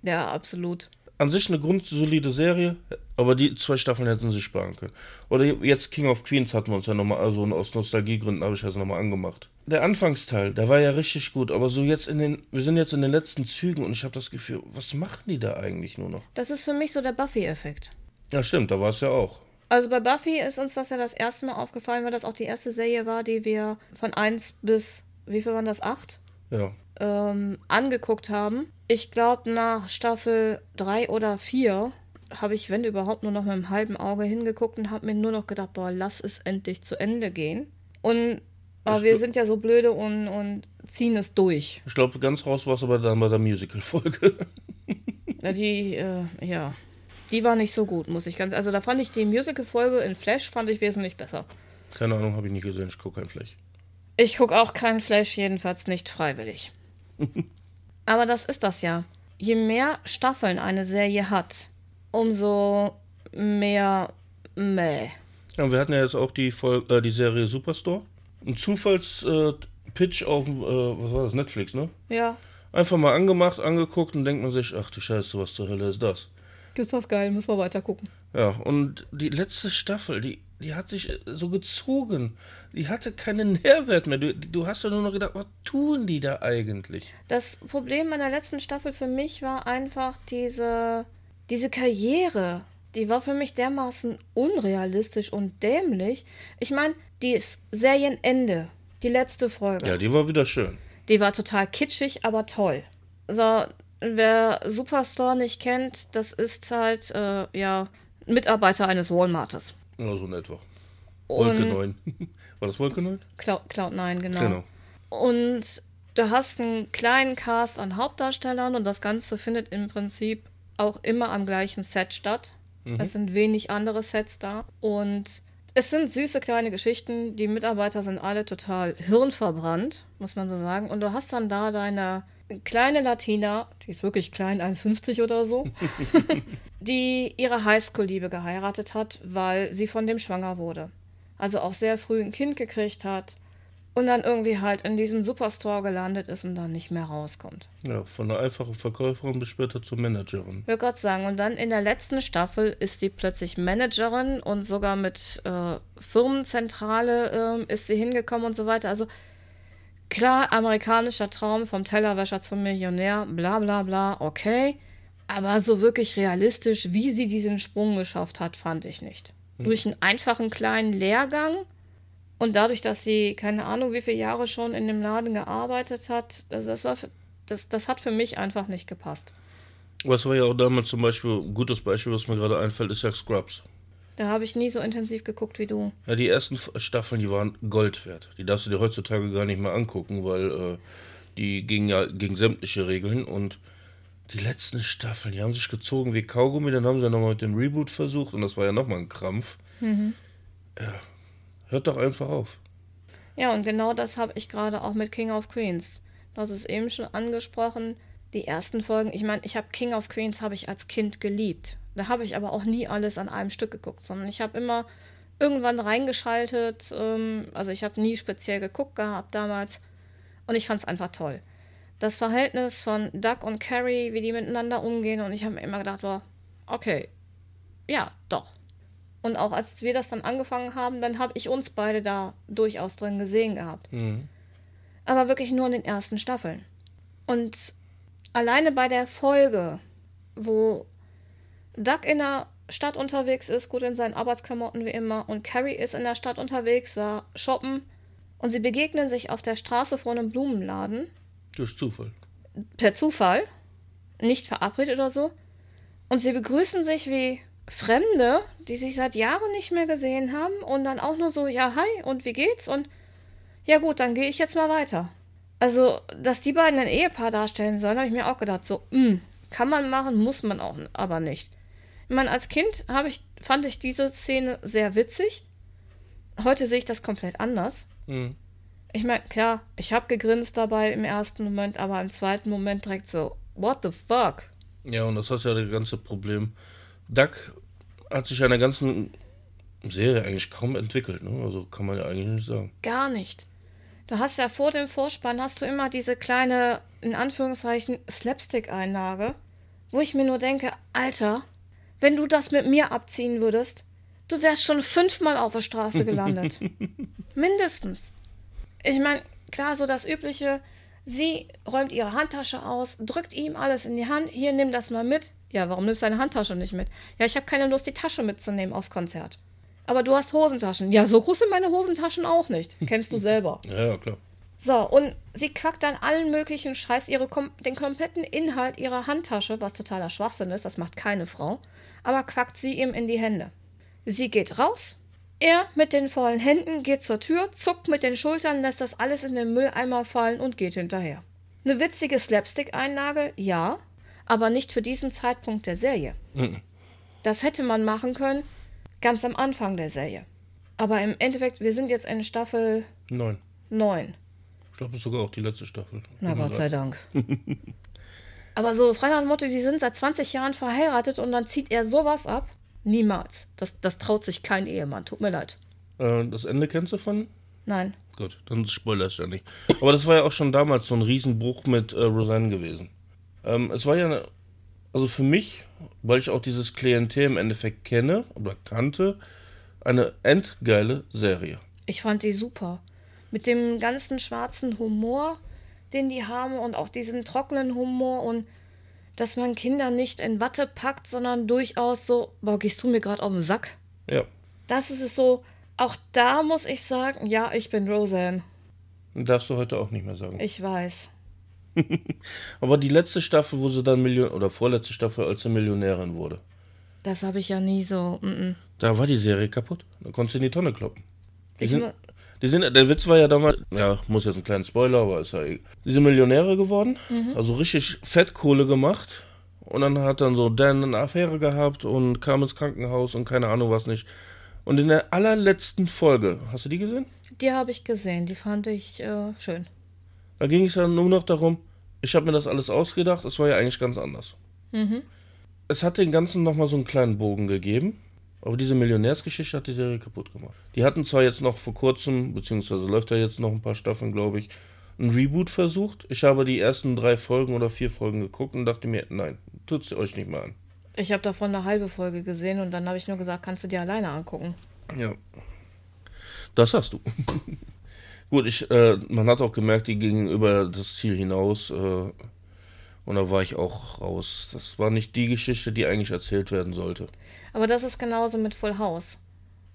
Ja, absolut. an sich eine grundsolide Serie, aber die zwei Staffeln hätten sie sparen können. Oder jetzt King of Queens hatten wir uns ja nochmal, also aus Nostalgiegründen habe ich das nochmal angemacht. Der Anfangsteil, der war ja richtig gut, aber so jetzt in den, wir sind jetzt in den letzten Zügen und ich habe das Gefühl, was machen die da eigentlich nur noch? Das ist für mich so der Buffy-Effekt. Ja, stimmt, da war es ja auch. Also bei Buffy ist uns das ja das erste Mal aufgefallen, weil das auch die erste Serie war, die wir von 1 bis, wie viel waren das, 8? Ja. Ähm, angeguckt haben. Ich glaube, nach Staffel 3 oder 4 habe ich, wenn überhaupt, nur noch mit einem halben Auge hingeguckt und habe mir nur noch gedacht, boah, lass es endlich zu Ende gehen. Und aber wir sind ja so blöde und, und ziehen es durch. Ich glaube, ganz raus war es aber dann bei der Musical-Folge. Ja, die, äh, ja. Die war nicht so gut, muss ich ganz. Also da fand ich die Musical-Folge in Flash fand ich wesentlich besser. Keine Ahnung, habe ich nicht gesehen, ich gucke kein Flash. Ich gucke auch keinen Flash, jedenfalls nicht freiwillig. Aber das ist das ja. Je mehr Staffeln eine Serie hat, umso mehr meh. Ja, wir hatten ja jetzt auch die, Fol äh, die Serie Superstore. Ein Zufalls-Pitch äh, auf, äh, was war das, Netflix, ne? Ja, Einfach mal angemacht, angeguckt und denkt man sich, ach du Scheiße, was zur Hölle ist das? ist das geil, müssen wir weiter gucken. Ja, und die letzte Staffel, die, die hat sich äh, so gezogen. Die hatte keinen Nährwert mehr. Du, du hast ja nur noch gedacht, was tun die da eigentlich? Das Problem meiner letzten Staffel für mich war einfach diese, diese Karriere. Die war für mich dermaßen unrealistisch und dämlich. Ich meine, das Serienende, die letzte Folge. Ja, die war wieder schön. Die war total kitschig, aber toll. So, wer Superstore nicht kennt, das ist halt, äh, ja, Mitarbeiter eines Walmartes. Ja, so in etwa. Wolke Und 9. War das Wolke 9? Cloud, Cloud9, genau. Genau. Und du hast einen kleinen Cast an Hauptdarstellern und das Ganze findet im Prinzip auch immer am gleichen Set statt. Es sind wenig andere Sets da. Und es sind süße kleine Geschichten. Die Mitarbeiter sind alle total hirnverbrannt, muss man so sagen. Und du hast dann da deine kleine Latina, die ist wirklich klein, 1,50 oder so, die ihre Highschool-Liebe geheiratet hat, weil sie von dem schwanger wurde. Also auch sehr früh ein Kind gekriegt hat und dann irgendwie halt in diesem Superstore gelandet ist und dann nicht mehr rauskommt. Ja, von einer einfachen Verkäuferin bis später zur Managerin. Ich würde Gott sagen, und dann in der letzten Staffel ist sie plötzlich Managerin und sogar mit äh, Firmenzentrale ähm, ist sie hingekommen und so weiter. Also klar, amerikanischer Traum vom Tellerwäscher zum Millionär, bla bla bla, okay. Aber so wirklich realistisch, wie sie diesen Sprung geschafft hat, fand ich nicht. Durch einen einfachen kleinen Lehrgang und dadurch, dass sie keine Ahnung, wie viele Jahre schon in dem Laden gearbeitet hat, das, das, war, das, das hat für mich einfach nicht gepasst. Was war ja auch damals zum Beispiel, ein gutes Beispiel, was mir gerade einfällt, ist ja Scrubs. Da habe ich nie so intensiv geguckt wie du. Ja, die ersten Staffeln, die waren Gold wert. Die darfst du dir heutzutage gar nicht mehr angucken, weil äh, die gingen ja gegen sämtliche Regeln und die letzten Staffeln, die haben sich gezogen wie Kaugummi, dann haben sie ja nochmal mit dem Reboot versucht und das war ja nochmal ein Krampf. Ja, hört doch einfach auf. Ja, und genau das habe ich gerade auch mit King of Queens. Hast es eben schon angesprochen. Die ersten Folgen, ich meine, ich habe King of Queens habe ich als Kind geliebt. Da habe ich aber auch nie alles an einem Stück geguckt, sondern ich habe immer irgendwann reingeschaltet. Ähm, also ich habe nie speziell geguckt gehabt damals. Und ich fand es einfach toll. Das Verhältnis von Doug und Carrie, wie die miteinander umgehen. Und ich habe mir immer gedacht, boah, okay, ja, doch. Und auch als wir das dann angefangen haben, dann habe ich uns beide da durchaus drin gesehen gehabt. Mhm. Aber wirklich nur in den ersten Staffeln. Und alleine bei der Folge, wo Doug in der Stadt unterwegs ist, gut in seinen Arbeitsklamotten wie immer, und Carrie ist in der Stadt unterwegs, da shoppen, und sie begegnen sich auf der Straße vor einem Blumenladen, Durch Zufall. per Zufall, nicht verabredet oder so, und sie begrüßen sich wie Fremde, die sich seit Jahren nicht mehr gesehen haben, und dann auch nur so, ja, hi, und wie geht's? Und ja gut, dann gehe ich jetzt mal weiter. Also, dass die beiden ein Ehepaar darstellen sollen, habe ich mir auch gedacht, so, mh, kann man machen, muss man auch, aber nicht. Ich meine, als Kind habe ich, fand ich diese Szene sehr witzig. Heute sehe ich das komplett anders. Mhm. Ich meine, klar, ich habe gegrinst dabei im ersten Moment, aber im zweiten Moment direkt so, what the fuck? Ja, und das ist ja das ganze Problem. Duck hat sich in der ganzen Serie eigentlich kaum entwickelt, ne? Also kann man ja eigentlich nicht sagen. Gar nicht. Du hast ja vor dem Vorspann hast du immer diese kleine, in Anführungszeichen, Slapstick-Einlage, wo ich mir nur denke, Alter, wenn du das mit mir abziehen würdest, du wärst schon fünfmal auf der Straße gelandet. Mindestens. Ich meine, klar, so das übliche, sie räumt ihre Handtasche aus, drückt ihm alles in die Hand, hier, nimm das mal mit. Ja, warum nimmst du deine Handtasche nicht mit? Ja, ich habe keine Lust, die Tasche mitzunehmen aufs Konzert. Aber du hast Hosentaschen. Ja, so groß sind meine Hosentaschen auch nicht. Kennst du selber. Ja, klar. So, und sie quackt dann allen möglichen Scheiß, ihre, den kompletten Inhalt ihrer Handtasche, was totaler Schwachsinn ist, das macht keine Frau, aber quackt sie ihm in die Hände. Sie geht raus, er mit den vollen Händen geht zur Tür, zuckt mit den Schultern, lässt das alles in den Mülleimer fallen und geht hinterher. Eine witzige Slapstick-Einlage, ja, aber nicht für diesen Zeitpunkt der Serie. Mhm. Das hätte man machen können ganz am Anfang der Serie. Aber im Endeffekt, wir sind jetzt in Staffel Neun. 9. Ich glaube, es ist sogar auch die letzte Staffel. Na Gott sei Dank. Aber so frei nach dem Motto, die sind seit 20 Jahren verheiratet und dann zieht er sowas ab. Niemals. Das, das traut sich kein Ehemann. Tut mir leid. Äh, das Ende kennst du von? Nein. Gut, dann spoilerst du ja nicht. Aber das war ja auch schon damals so ein Riesenbruch mit äh, Roseanne gewesen. Ähm, es war ja, eine, also für mich, weil ich auch dieses Klientel im Endeffekt kenne oder kannte, eine endgeile Serie. Ich fand die super. Mit dem ganzen schwarzen Humor, den die haben und auch diesen trockenen Humor und dass man Kinder nicht in Watte packt, sondern durchaus so, boah, gehst du mir gerade auf den Sack? Ja. Das ist es so, auch da muss ich sagen, ja, ich bin Roseanne. Darfst du heute auch nicht mehr sagen. Ich weiß. Aber die letzte Staffel, wo sie dann Million oder vorletzte Staffel, als sie Millionärin wurde, Das habe ich ja nie so. Mm -mm. da war die Serie kaputt. Da konntest du in die Tonne kloppen. Die Ich sind, die sind, der Witz war ja damals, ja, muss jetzt ein kleiner Spoiler, aber ist ja egal. Die sind Millionäre geworden, also richtig Fettkohle gemacht. Und dann hat dann so Dan eine Affäre gehabt und kam ins Krankenhaus und keine Ahnung was nicht. Und in der allerletzten Folge, hast du die gesehen? Die habe ich gesehen, die fand ich äh, schön. Da ging es dann nur noch darum, ich habe mir das alles ausgedacht, es war ja eigentlich ganz anders. Mhm. Es hat den Ganzen nochmal so einen kleinen Bogen gegeben, aber diese Millionärsgeschichte hat die Serie kaputt gemacht. Die hatten zwar jetzt noch vor kurzem, beziehungsweise läuft ja jetzt noch ein paar Staffeln, glaube ich, ein Reboot versucht. Ich habe die ersten drei Folgen oder vier Folgen geguckt und dachte mir, nein, tut's euch nicht mal an. Ich habe davon eine halbe Folge gesehen und dann habe ich nur gesagt, kannst du dir alleine angucken. Ja. Das hast du. Gut, ich, äh, man hat auch gemerkt, die gingen über das Ziel hinaus. Äh, und da war ich auch raus. Das war nicht die Geschichte, die eigentlich erzählt werden sollte. Aber das ist genauso mit Full House.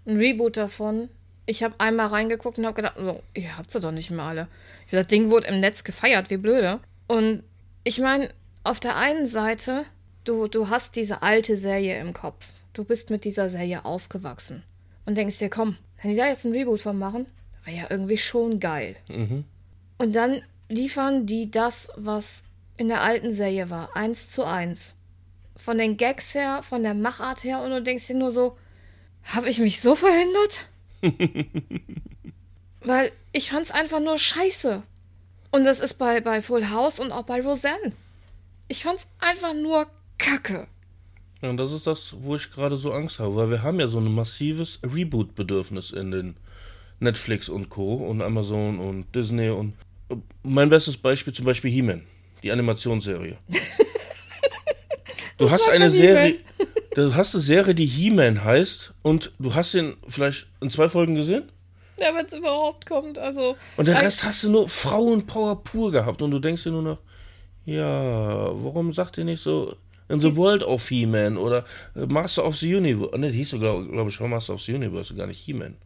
Ein Reboot davon. Ich habe einmal reingeguckt und habe gedacht, so, ihr habt sie doch nicht mehr alle. Das Ding wurde im Netz gefeiert, wie blöde. Und ich meine, auf der einen Seite, du, du hast diese alte Serie im Kopf. Du bist mit dieser Serie aufgewachsen. Und denkst dir, komm, wenn die da jetzt ein Reboot von machen, wäre ja irgendwie schon geil. Mhm. Und dann liefern die das, was in der alten Serie war, eins zu eins. Von den Gags her, von der Machart her, und du denkst dir nur so, habe ich mich so verhindert? Weil ich fand's einfach nur scheiße. Und das ist bei, bei Full House und auch bei Roseanne. Ich fand's einfach nur kacke. Ja, und das ist das, wo ich gerade so Angst habe, weil wir haben ja so ein massives Reboot-Bedürfnis in den Netflix und Co. und Amazon und Disney und mein bestes Beispiel zum Beispiel He-Man, die Animationsserie. Du hast eine Serie, du hast eine Serie, die He-Man heißt und du hast den vielleicht in zwei Folgen gesehen Ja, wenn es überhaupt kommt, also. und der Rest hast du nur Frauenpower pur gehabt und du denkst dir nur noch, ja, warum sagt ihr nicht so in the world of He-Man oder äh, Master of the Universe? Ne, hieß so, glaube glaub ich, schon Master of the Universe, gar nicht He-Man.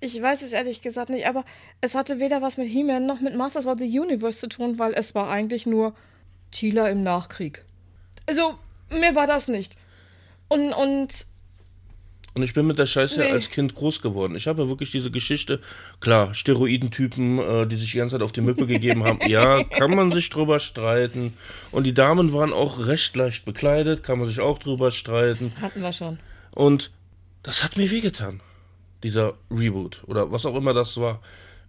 Ich weiß es ehrlich gesagt nicht, aber es hatte weder was mit He-Man noch mit Masters of the Universe zu tun, weil es war eigentlich nur Chila im Nachkrieg. Also, mir war das nicht. Und, und Und ich bin mit der Scheiße Nee. als Kind groß geworden. Ich habe wirklich diese Geschichte, klar, Steroidentypen, äh, die sich die ganze Zeit auf die Müppe gegeben haben. Ja, kann man sich drüber streiten. Und die Damen waren auch recht leicht bekleidet, kann man sich auch drüber streiten. hatten wir schon. Und das hat mir wehgetan, dieser Reboot oder was auch immer das war.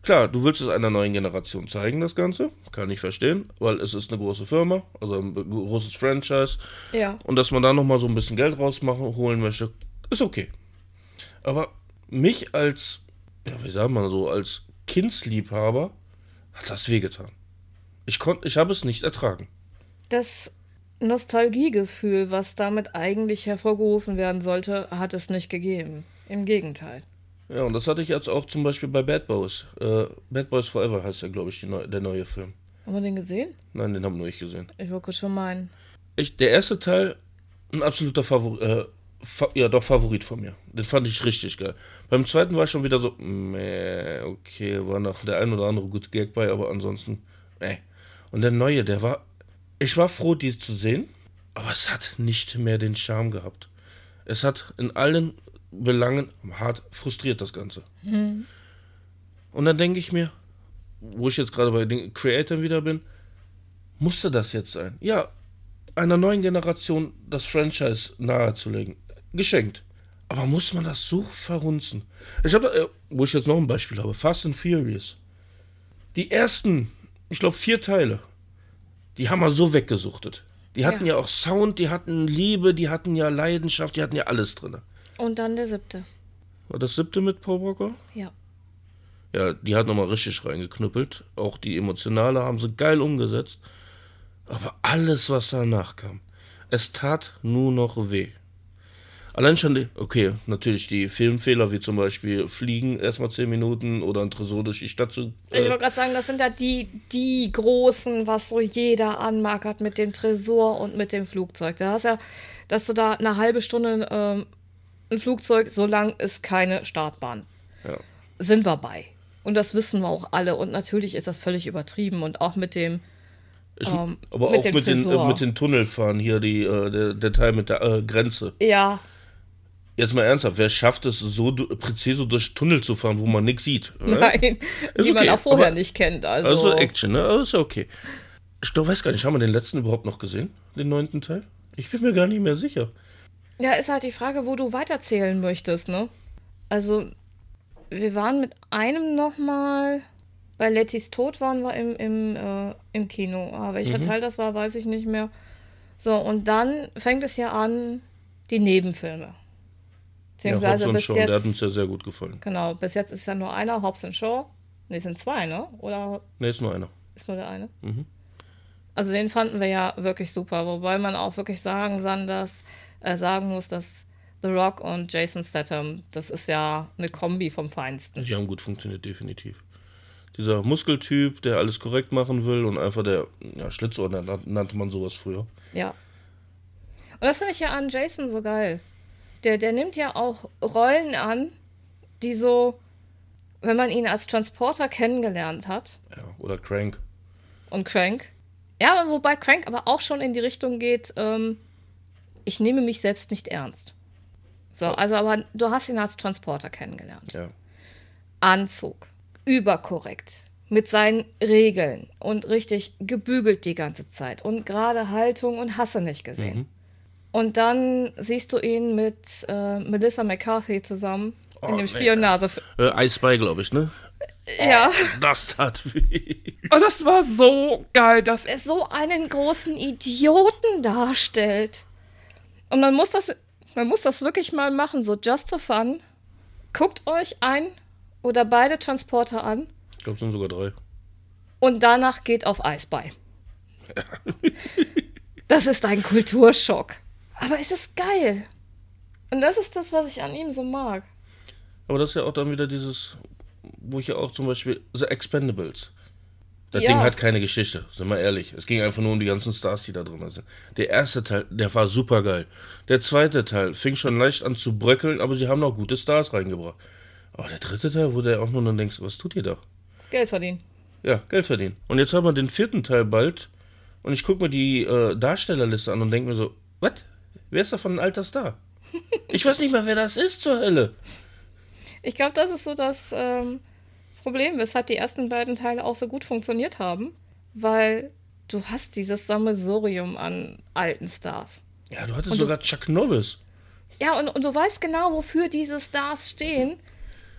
Klar, du willst es einer neuen Generation zeigen, das Ganze. Kann ich verstehen, weil es ist eine große Firma, also ein großes Franchise. Ja. Und dass man da nochmal so ein bisschen Geld rausmachen, holen möchte, ist okay. Aber mich als, ja, wie sagt man so, als Kindsliebhaber hat das wehgetan. Ich konnte, ich habe es nicht ertragen. Das Nostalgiegefühl, was damit eigentlich hervorgerufen werden sollte, hat es nicht gegeben. Im Gegenteil. Ja, und das hatte ich jetzt auch zum Beispiel bei Bad Boys. Äh, Bad Boys Forever heißt ja, glaube ich, neu, der neue Film. Haben wir den gesehen? Nein, den haben nur ich gesehen. Ich wollte schon meinen. Ich, der erste Teil, ein absoluter Favorit, äh, fa ja doch Favorit von mir. Den fand ich richtig geil. Beim zweiten war ich schon wieder so, meh, okay, war noch der ein oder andere gute Gag bei, aber ansonsten, meh. Und der neue, der war, ich war froh, die zu sehen, aber es hat nicht mehr den Charme gehabt. Es hat in allen Belangen hart frustriert, das Ganze. Hm. Und dann denke ich mir, wo ich jetzt gerade bei den Creatoren wieder bin, musste das jetzt sein? Ja, einer neuen Generation das Franchise nahezulegen. Geschenkt. Aber muss man das so verhunzen? Ich habe, äh, wo ich jetzt noch ein Beispiel habe, Fast and Furious. Die ersten, ich glaube, vier Teile, die haben wir so weggesuchtet. Die hatten ja. ja auch Sound, die hatten Liebe, die hatten ja Leidenschaft, die hatten ja alles drin. Und dann der siebte. War das siebte mit Paul Walker? Ja. Ja, die hat nochmal richtig reingeknüppelt. Auch die emotionale haben sie geil umgesetzt. Aber alles, was danach kam, es tat nur noch weh. Allein schon die, okay, natürlich die Filmfehler, wie zum Beispiel Fliegen erstmal 10 Minuten oder ein Tresor durch die Stadt zu. Äh ich wollte gerade sagen, das sind ja die, die großen, was so jeder anmarkert mit dem Tresor und mit dem Flugzeug. Da hast ja, dass du da eine halbe Stunde ähm, ein Flugzeug, so lang ist keine Startbahn. Ja. Sind wir bei. Und das wissen wir auch alle. Und natürlich ist das völlig übertrieben. Und auch mit dem ich, ähm, aber mit auch mit den, äh, mit den Tunnelfahren hier, die, äh, der, der, Teil mit der äh, Grenze. Ja. Jetzt mal ernsthaft, wer schafft es, so präzise durch Tunnel zu fahren, wo man nichts sieht? Oder? Nein, ist die okay. man auch vorher aber, nicht kennt. Also. also Action, ne? Also ist ja okay. Ich glaub, weiß gar nicht, haben wir den letzten überhaupt noch gesehen? Den neunten Teil? Ich bin mir gar nicht mehr sicher. Ja, ist halt die Frage, wo du weiterzählen möchtest, ne? Also, wir waren mit einem nochmal bei Lettys Tod waren wir im, im, äh, im Kino. Aber welcher mhm. Teil das war, weiß ich nicht mehr. So, und dann fängt es ja an, die Nebenfilme. Beziehungsweise ja, bis Shaw, jetzt, der hat uns ja sehr gut gefallen. Genau, bis jetzt ist ja nur einer, Hobbs and Shaw. Ne, sind zwei, ne? Oder? Ne, ist nur einer. Ist nur der eine? Mhm. Also den fanden wir ja wirklich super, wobei man auch wirklich sagen, Sanders, äh, sagen muss, dass The Rock und Jason Statham, das ist ja eine Kombi vom Feinsten. Die haben gut funktioniert, definitiv dieser Muskeltyp, der alles korrekt machen will und einfach der ja, Schlitzohr nannte man sowas früher. Ja. Und das finde ich ja an Jason so geil. Der, der nimmt ja auch Rollen an, die so, wenn man ihn als Transporter kennengelernt hat. Ja, oder Crank. Und Crank. Ja, wobei Crank aber auch schon in die Richtung geht, ähm, ich nehme mich selbst nicht ernst. So, also aber du hast ihn als Transporter kennengelernt. Ja. Anzug überkorrekt mit seinen Regeln und richtig gebügelt die ganze Zeit und gerade Haltung und Hasse nicht gesehen. Mhm. Und dann siehst du ihn mit äh, Melissa McCarthy zusammen oh, in dem Spionage. Nee. Äh, I Spy, glaube ich, ne? Ja. Das tat weh. Oh, das war so geil, dass er so einen großen Idioten darstellt. Und man muss das, man muss das wirklich mal machen, so just for fun. Guckt euch ein oder beide Transporter an. Ich glaube, es sind sogar drei. Und danach geht auf Eis bei. Ja. das ist ein Kulturschock. Aber es ist geil. Und das ist das, was ich an ihm so mag. Aber das ist ja auch dann wieder dieses, wo ich ja auch zum Beispiel The Expendables. Das ja. Ding hat keine Geschichte, sind wir ehrlich. Es ging einfach nur um die ganzen Stars, die da drin sind. Der erste Teil, der war super geil. Der zweite Teil fing schon leicht an zu bröckeln, aber sie haben noch gute Stars reingebracht. Aber der dritte Teil, wo du auch nur dann denkst, was tut ihr da? Geld verdienen. Ja, Geld verdienen. Und jetzt haben wir den vierten Teil bald. Und ich gucke mir die äh, Darstellerliste an und denke mir so, was? Wer ist davon ein alter Star? ich weiß nicht mal, wer das ist zur Hölle. Ich glaube, das ist so das ähm, Problem, weshalb die ersten beiden Teile auch so gut funktioniert haben. Weil du hast dieses Sammelsurium an alten Stars. Ja, du hattest und sogar du, Chuck Norris. Ja, und, und du weißt genau, wofür diese Stars stehen.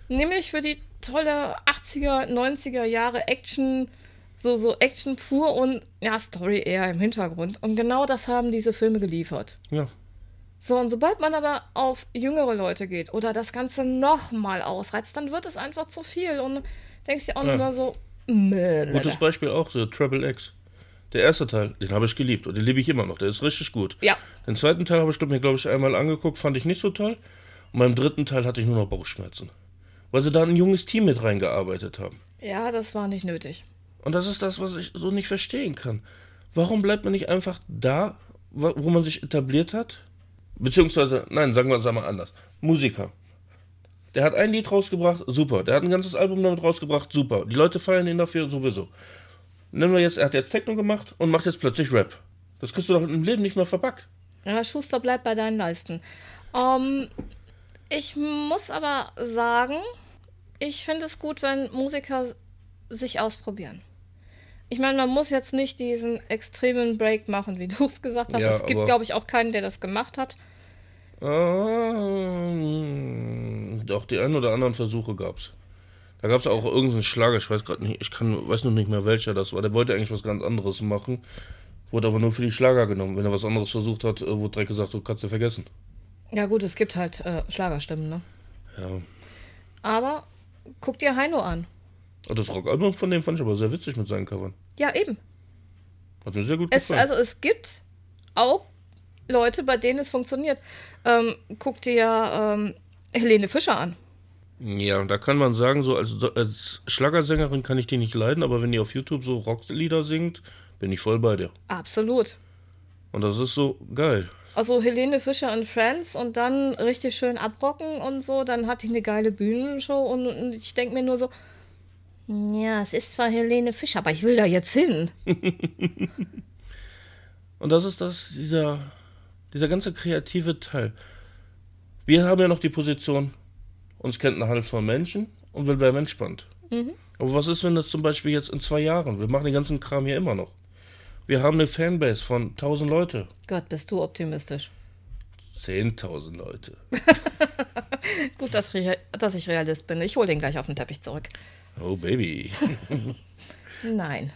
Nämlich für die tolle 80er, 90er Jahre Action, so, so Action pur und ja, Story eher im Hintergrund. Und genau das haben diese Filme geliefert. Ja. So, und sobald man aber auf jüngere Leute geht oder das Ganze nochmal ausreizt, dann wird es einfach zu viel und denkst dir auch ja. nur so, Gutes Beispiel auch, so Triple X. Der erste Teil, den habe ich geliebt und den liebe ich immer noch. Der ist richtig gut. Ja. Den zweiten Teil habe ich mir, glaube ich, einmal angeguckt, fand ich nicht so toll. Und beim dritten Teil hatte ich nur noch Bauchschmerzen. Weil sie da ein junges Team mit reingearbeitet haben. Ja, das war nicht nötig. Und das ist das, was ich so nicht verstehen kann. Warum bleibt man nicht einfach da, wo man sich etabliert hat? Beziehungsweise, nein, sagen wir es einmal anders. Musiker. Der hat ein Lied rausgebracht, super. Der hat ein ganzes Album damit rausgebracht, super. Die Leute feiern ihn dafür sowieso. Nehmen wir jetzt, er hat jetzt Techno gemacht und macht jetzt plötzlich Rap. Das kriegst du doch im Leben nicht mehr verpackt. Ja, Schuster bleibt bei deinen Leisten. Ähm, ich muss aber sagen, ich finde es gut, wenn Musiker sich ausprobieren. Ich meine, man muss jetzt nicht diesen extremen Break machen, wie du es gesagt hast. Ja, es gibt, glaube ich, auch keinen, der das gemacht hat. Ähm, doch, die ein oder anderen Versuche gab's. Da gab's auch irgendeinen Schlager, ich weiß gerade nicht, ich kann, weiß noch nicht mehr welcher das war. Der wollte eigentlich was ganz anderes machen, wurde aber nur für die Schlager genommen. Wenn er was anderes versucht hat, äh, wurde direkt gesagt, du kannst du vergessen. Ja, gut, es gibt halt äh, Schlagerstimmen, ne? Ja. Aber guck dir Heino an. Und das Rockalbum von dem fand ich aber sehr witzig mit seinen Covern. Ja, eben. Hat mir sehr gut Es, gefallen. also es gibt auch Leute, bei denen es funktioniert. Ähm, guck dir ähm, Helene Fischer an. ja, da kann man sagen, so als, als Schlagersängerin kann ich die nicht leiden, aber wenn die auf YouTube so Rocklieder singt, bin ich voll bei dir. Absolut. Und das ist so geil. Also Helene Fischer und Friends und dann richtig schön abrocken und so, dann hat die eine geile Bühnenshow und, und ich denke mir nur so, ja, es ist zwar Helene Fischer, aber ich will da jetzt hin. Und das ist das, dieser, dieser ganze kreative Teil. Wir haben ja noch die Position, uns kennt eine Handvoll Menschen und wir bleiben entspannt. Aber was ist, wenn das zum Beispiel jetzt in zwei Jahren, wir machen den ganzen Kram hier immer noch. Wir haben eine Fanbase von 1000 Leute. Gott, bist du optimistisch. 10.000 Leute. Gut, dass ich Realist bin. Ich hole den gleich auf den Teppich zurück. Oh Baby. Nein.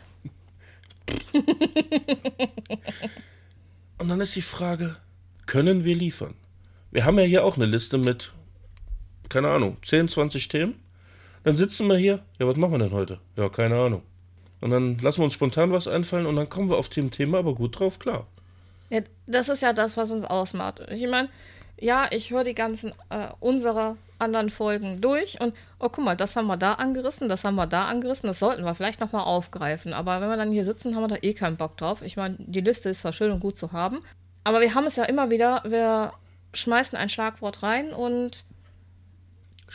Und dann ist die Frage, können wir liefern? Wir haben ja hier auch eine Liste mit, keine Ahnung, 10, 20 Themen. Dann sitzen wir hier, ja, was machen wir denn heute? Ja, keine Ahnung. Und dann lassen wir uns spontan was einfallen und dann kommen wir auf dem Thema aber gut drauf klar. Ja, das ist ja das, was uns ausmacht. Ich meine, ja, ich höre die ganzen äh, unserer anderen Folgen durch und oh, guck mal, das haben wir da angerissen, das haben wir da angerissen, das sollten wir vielleicht nochmal aufgreifen. Aber wenn wir dann hier sitzen, haben wir da eh keinen Bock drauf. Ich meine, die Liste ist zwar schön und gut zu haben, aber wir haben es ja immer wieder, wir schmeißen ein Schlagwort rein und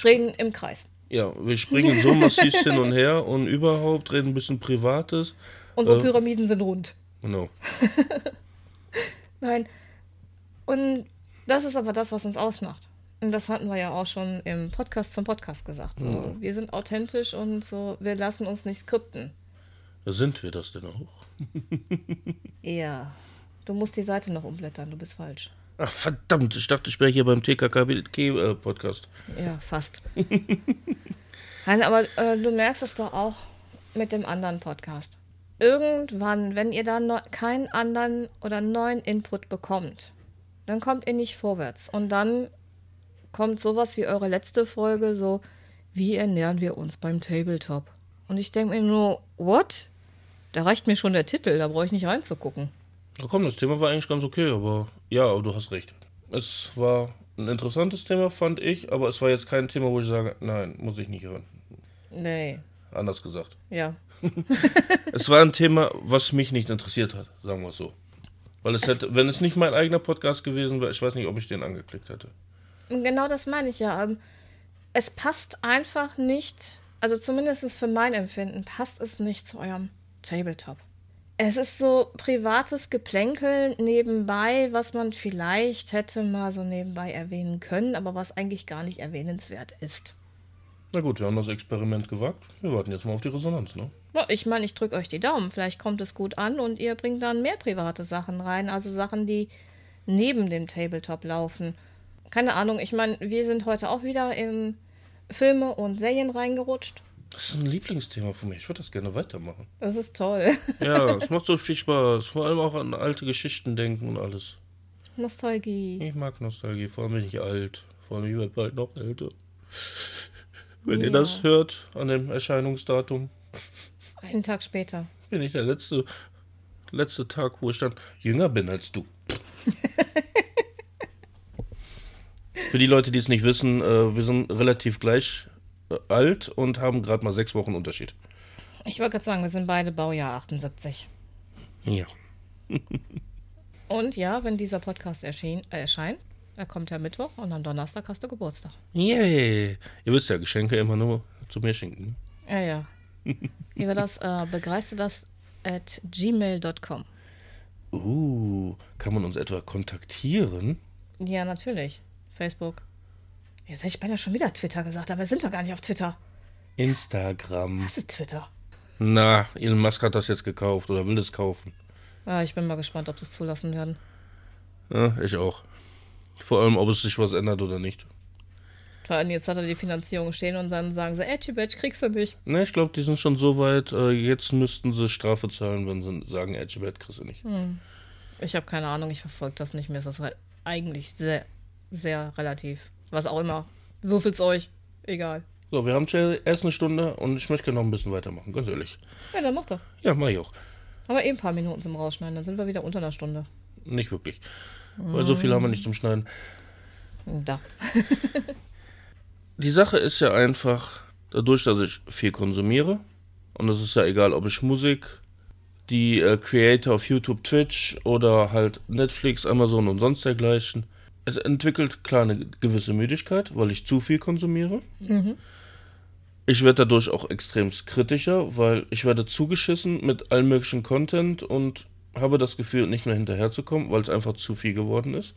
reden im Kreis. Ja, wir springen so massiv hin und her und überhaupt reden ein bisschen Privates. Unsere Äh. Pyramiden sind rund. Genau. Nein. Und das ist aber das, was uns ausmacht. Das hatten wir ja auch schon im Podcast zum Podcast gesagt. So, Wir sind authentisch und so, wir lassen uns nicht skripten. Sind wir das denn auch? Ja. Du musst die Seite noch umblättern, du bist falsch. Ach, verdammt, ich dachte, ich wäre hier beim TKKG-Podcast. Ja, fast. Nein, aber äh, du merkst es doch auch mit dem anderen Podcast. Irgendwann, wenn ihr da neu- keinen anderen oder neuen Input bekommt, dann kommt ihr nicht vorwärts. Und dann kommt sowas wie eure letzte Folge, so, wie ernähren wir uns beim Tabletop? Und ich denke mir nur, what? Da reicht mir schon der Titel, da brauche ich nicht reinzugucken. Na komm, das Thema war eigentlich ganz okay, aber ja, aber du hast recht. Es war ein interessantes Thema, fand ich, aber es war jetzt kein Thema, wo ich sage, nein, muss ich nicht hören. Nee, Anders gesagt. ja. Es war ein Thema, was mich nicht interessiert hat, sagen wir es so. Weil es hätte, wenn es nicht mein eigener Podcast gewesen wäre, ich weiß nicht, ob ich den angeklickt hätte. Genau das meine ich ja. Ähm, Es passt einfach nicht, also zumindest für mein Empfinden, passt es nicht zu eurem Tabletop. Es ist so privates Geplänkel nebenbei, was man vielleicht hätte mal so nebenbei erwähnen können, aber was eigentlich gar nicht erwähnenswert ist. Na gut, wir haben das Experiment gewagt. Wir warten jetzt mal auf die Resonanz, ne? Ich meine, ich drücke euch die Daumen. Vielleicht kommt es gut an und ihr bringt dann mehr private Sachen rein, also Sachen, die neben dem Tabletop laufen. Keine Ahnung, ich meine, wir sind heute auch wieder in Filme und Serien reingerutscht. Das ist ein Lieblingsthema von mir. Ich würde das gerne weitermachen. Das ist toll. Ja, es macht so viel Spaß. Vor allem auch an alte Geschichten denken und alles. Nostalgie. Ich mag Nostalgie, vor allem bin ich alt. Vor allem ich werde bald noch älter. Wenn ihr Ja. das hört an dem Erscheinungsdatum, Einen Tag später. bin ich der letzte letzte Tag, wo ich dann jünger bin als du. Für die Leute, die es nicht wissen, äh, wir sind relativ gleich äh, alt und haben gerade mal sechs Wochen Unterschied. Ich wollte gerade sagen, wir sind beide Baujahr 78. Ja. Und ja, wenn dieser Podcast erschien, äh, erscheint, er kommt ja Mittwoch und am Donnerstag hast du Geburtstag. Yay. Ihr wisst ja, Geschenke immer nur zu mir schenken. Ja, ja. Wie war das? Äh, begreifst du das at gmail.com? Uh, kann man uns etwa kontaktieren? Ja, natürlich. Facebook. Jetzt hätte ich beinahe schon wieder Twitter gesagt, aber sind wir gar nicht auf Twitter. Instagram. Was ist Twitter? Na, Elon Musk hat das jetzt gekauft oder will es kaufen. Ah, ich bin mal gespannt, ob sie es zulassen werden. Ja, ich auch. Vor allem, ob es sich was ändert oder nicht. Vor allem jetzt hat er die Finanzierung stehen und dann sagen sie, Edgy Badge kriegst du nicht. Ne, ich glaube, die sind schon so weit, äh, jetzt müssten sie Strafe zahlen, wenn sie sagen, Edgy Bad kriegst du nicht. Hm. Ich habe keine Ahnung, ich verfolge das nicht mehr. Es ist halt eigentlich sehr, sehr relativ. Was auch immer. Würfelt's euch. Egal. So, wir haben erst eine Stunde und ich möchte noch ein bisschen weitermachen, ganz ehrlich. Ja, dann mach doch. Ja, mach ich auch. Aber eh ein paar Minuten zum Rausschneiden, dann sind wir wieder unter einer Stunde. Nicht wirklich. Weil so viel haben wir nicht zum Schneiden. Da. Die Sache ist ja einfach, dadurch, dass ich viel konsumiere, und es ist ja egal, ob ich Musik, die äh, Creator auf YouTube, Twitch oder halt Netflix, Amazon und sonst dergleichen, es entwickelt klar eine gewisse Müdigkeit, weil ich zu viel konsumiere. Mhm. Ich werde dadurch auch extrem kritischer, weil ich werde zugeschissen mit allem möglichen Content und habe das Gefühl, nicht mehr hinterherzukommen, weil es einfach zu viel geworden ist.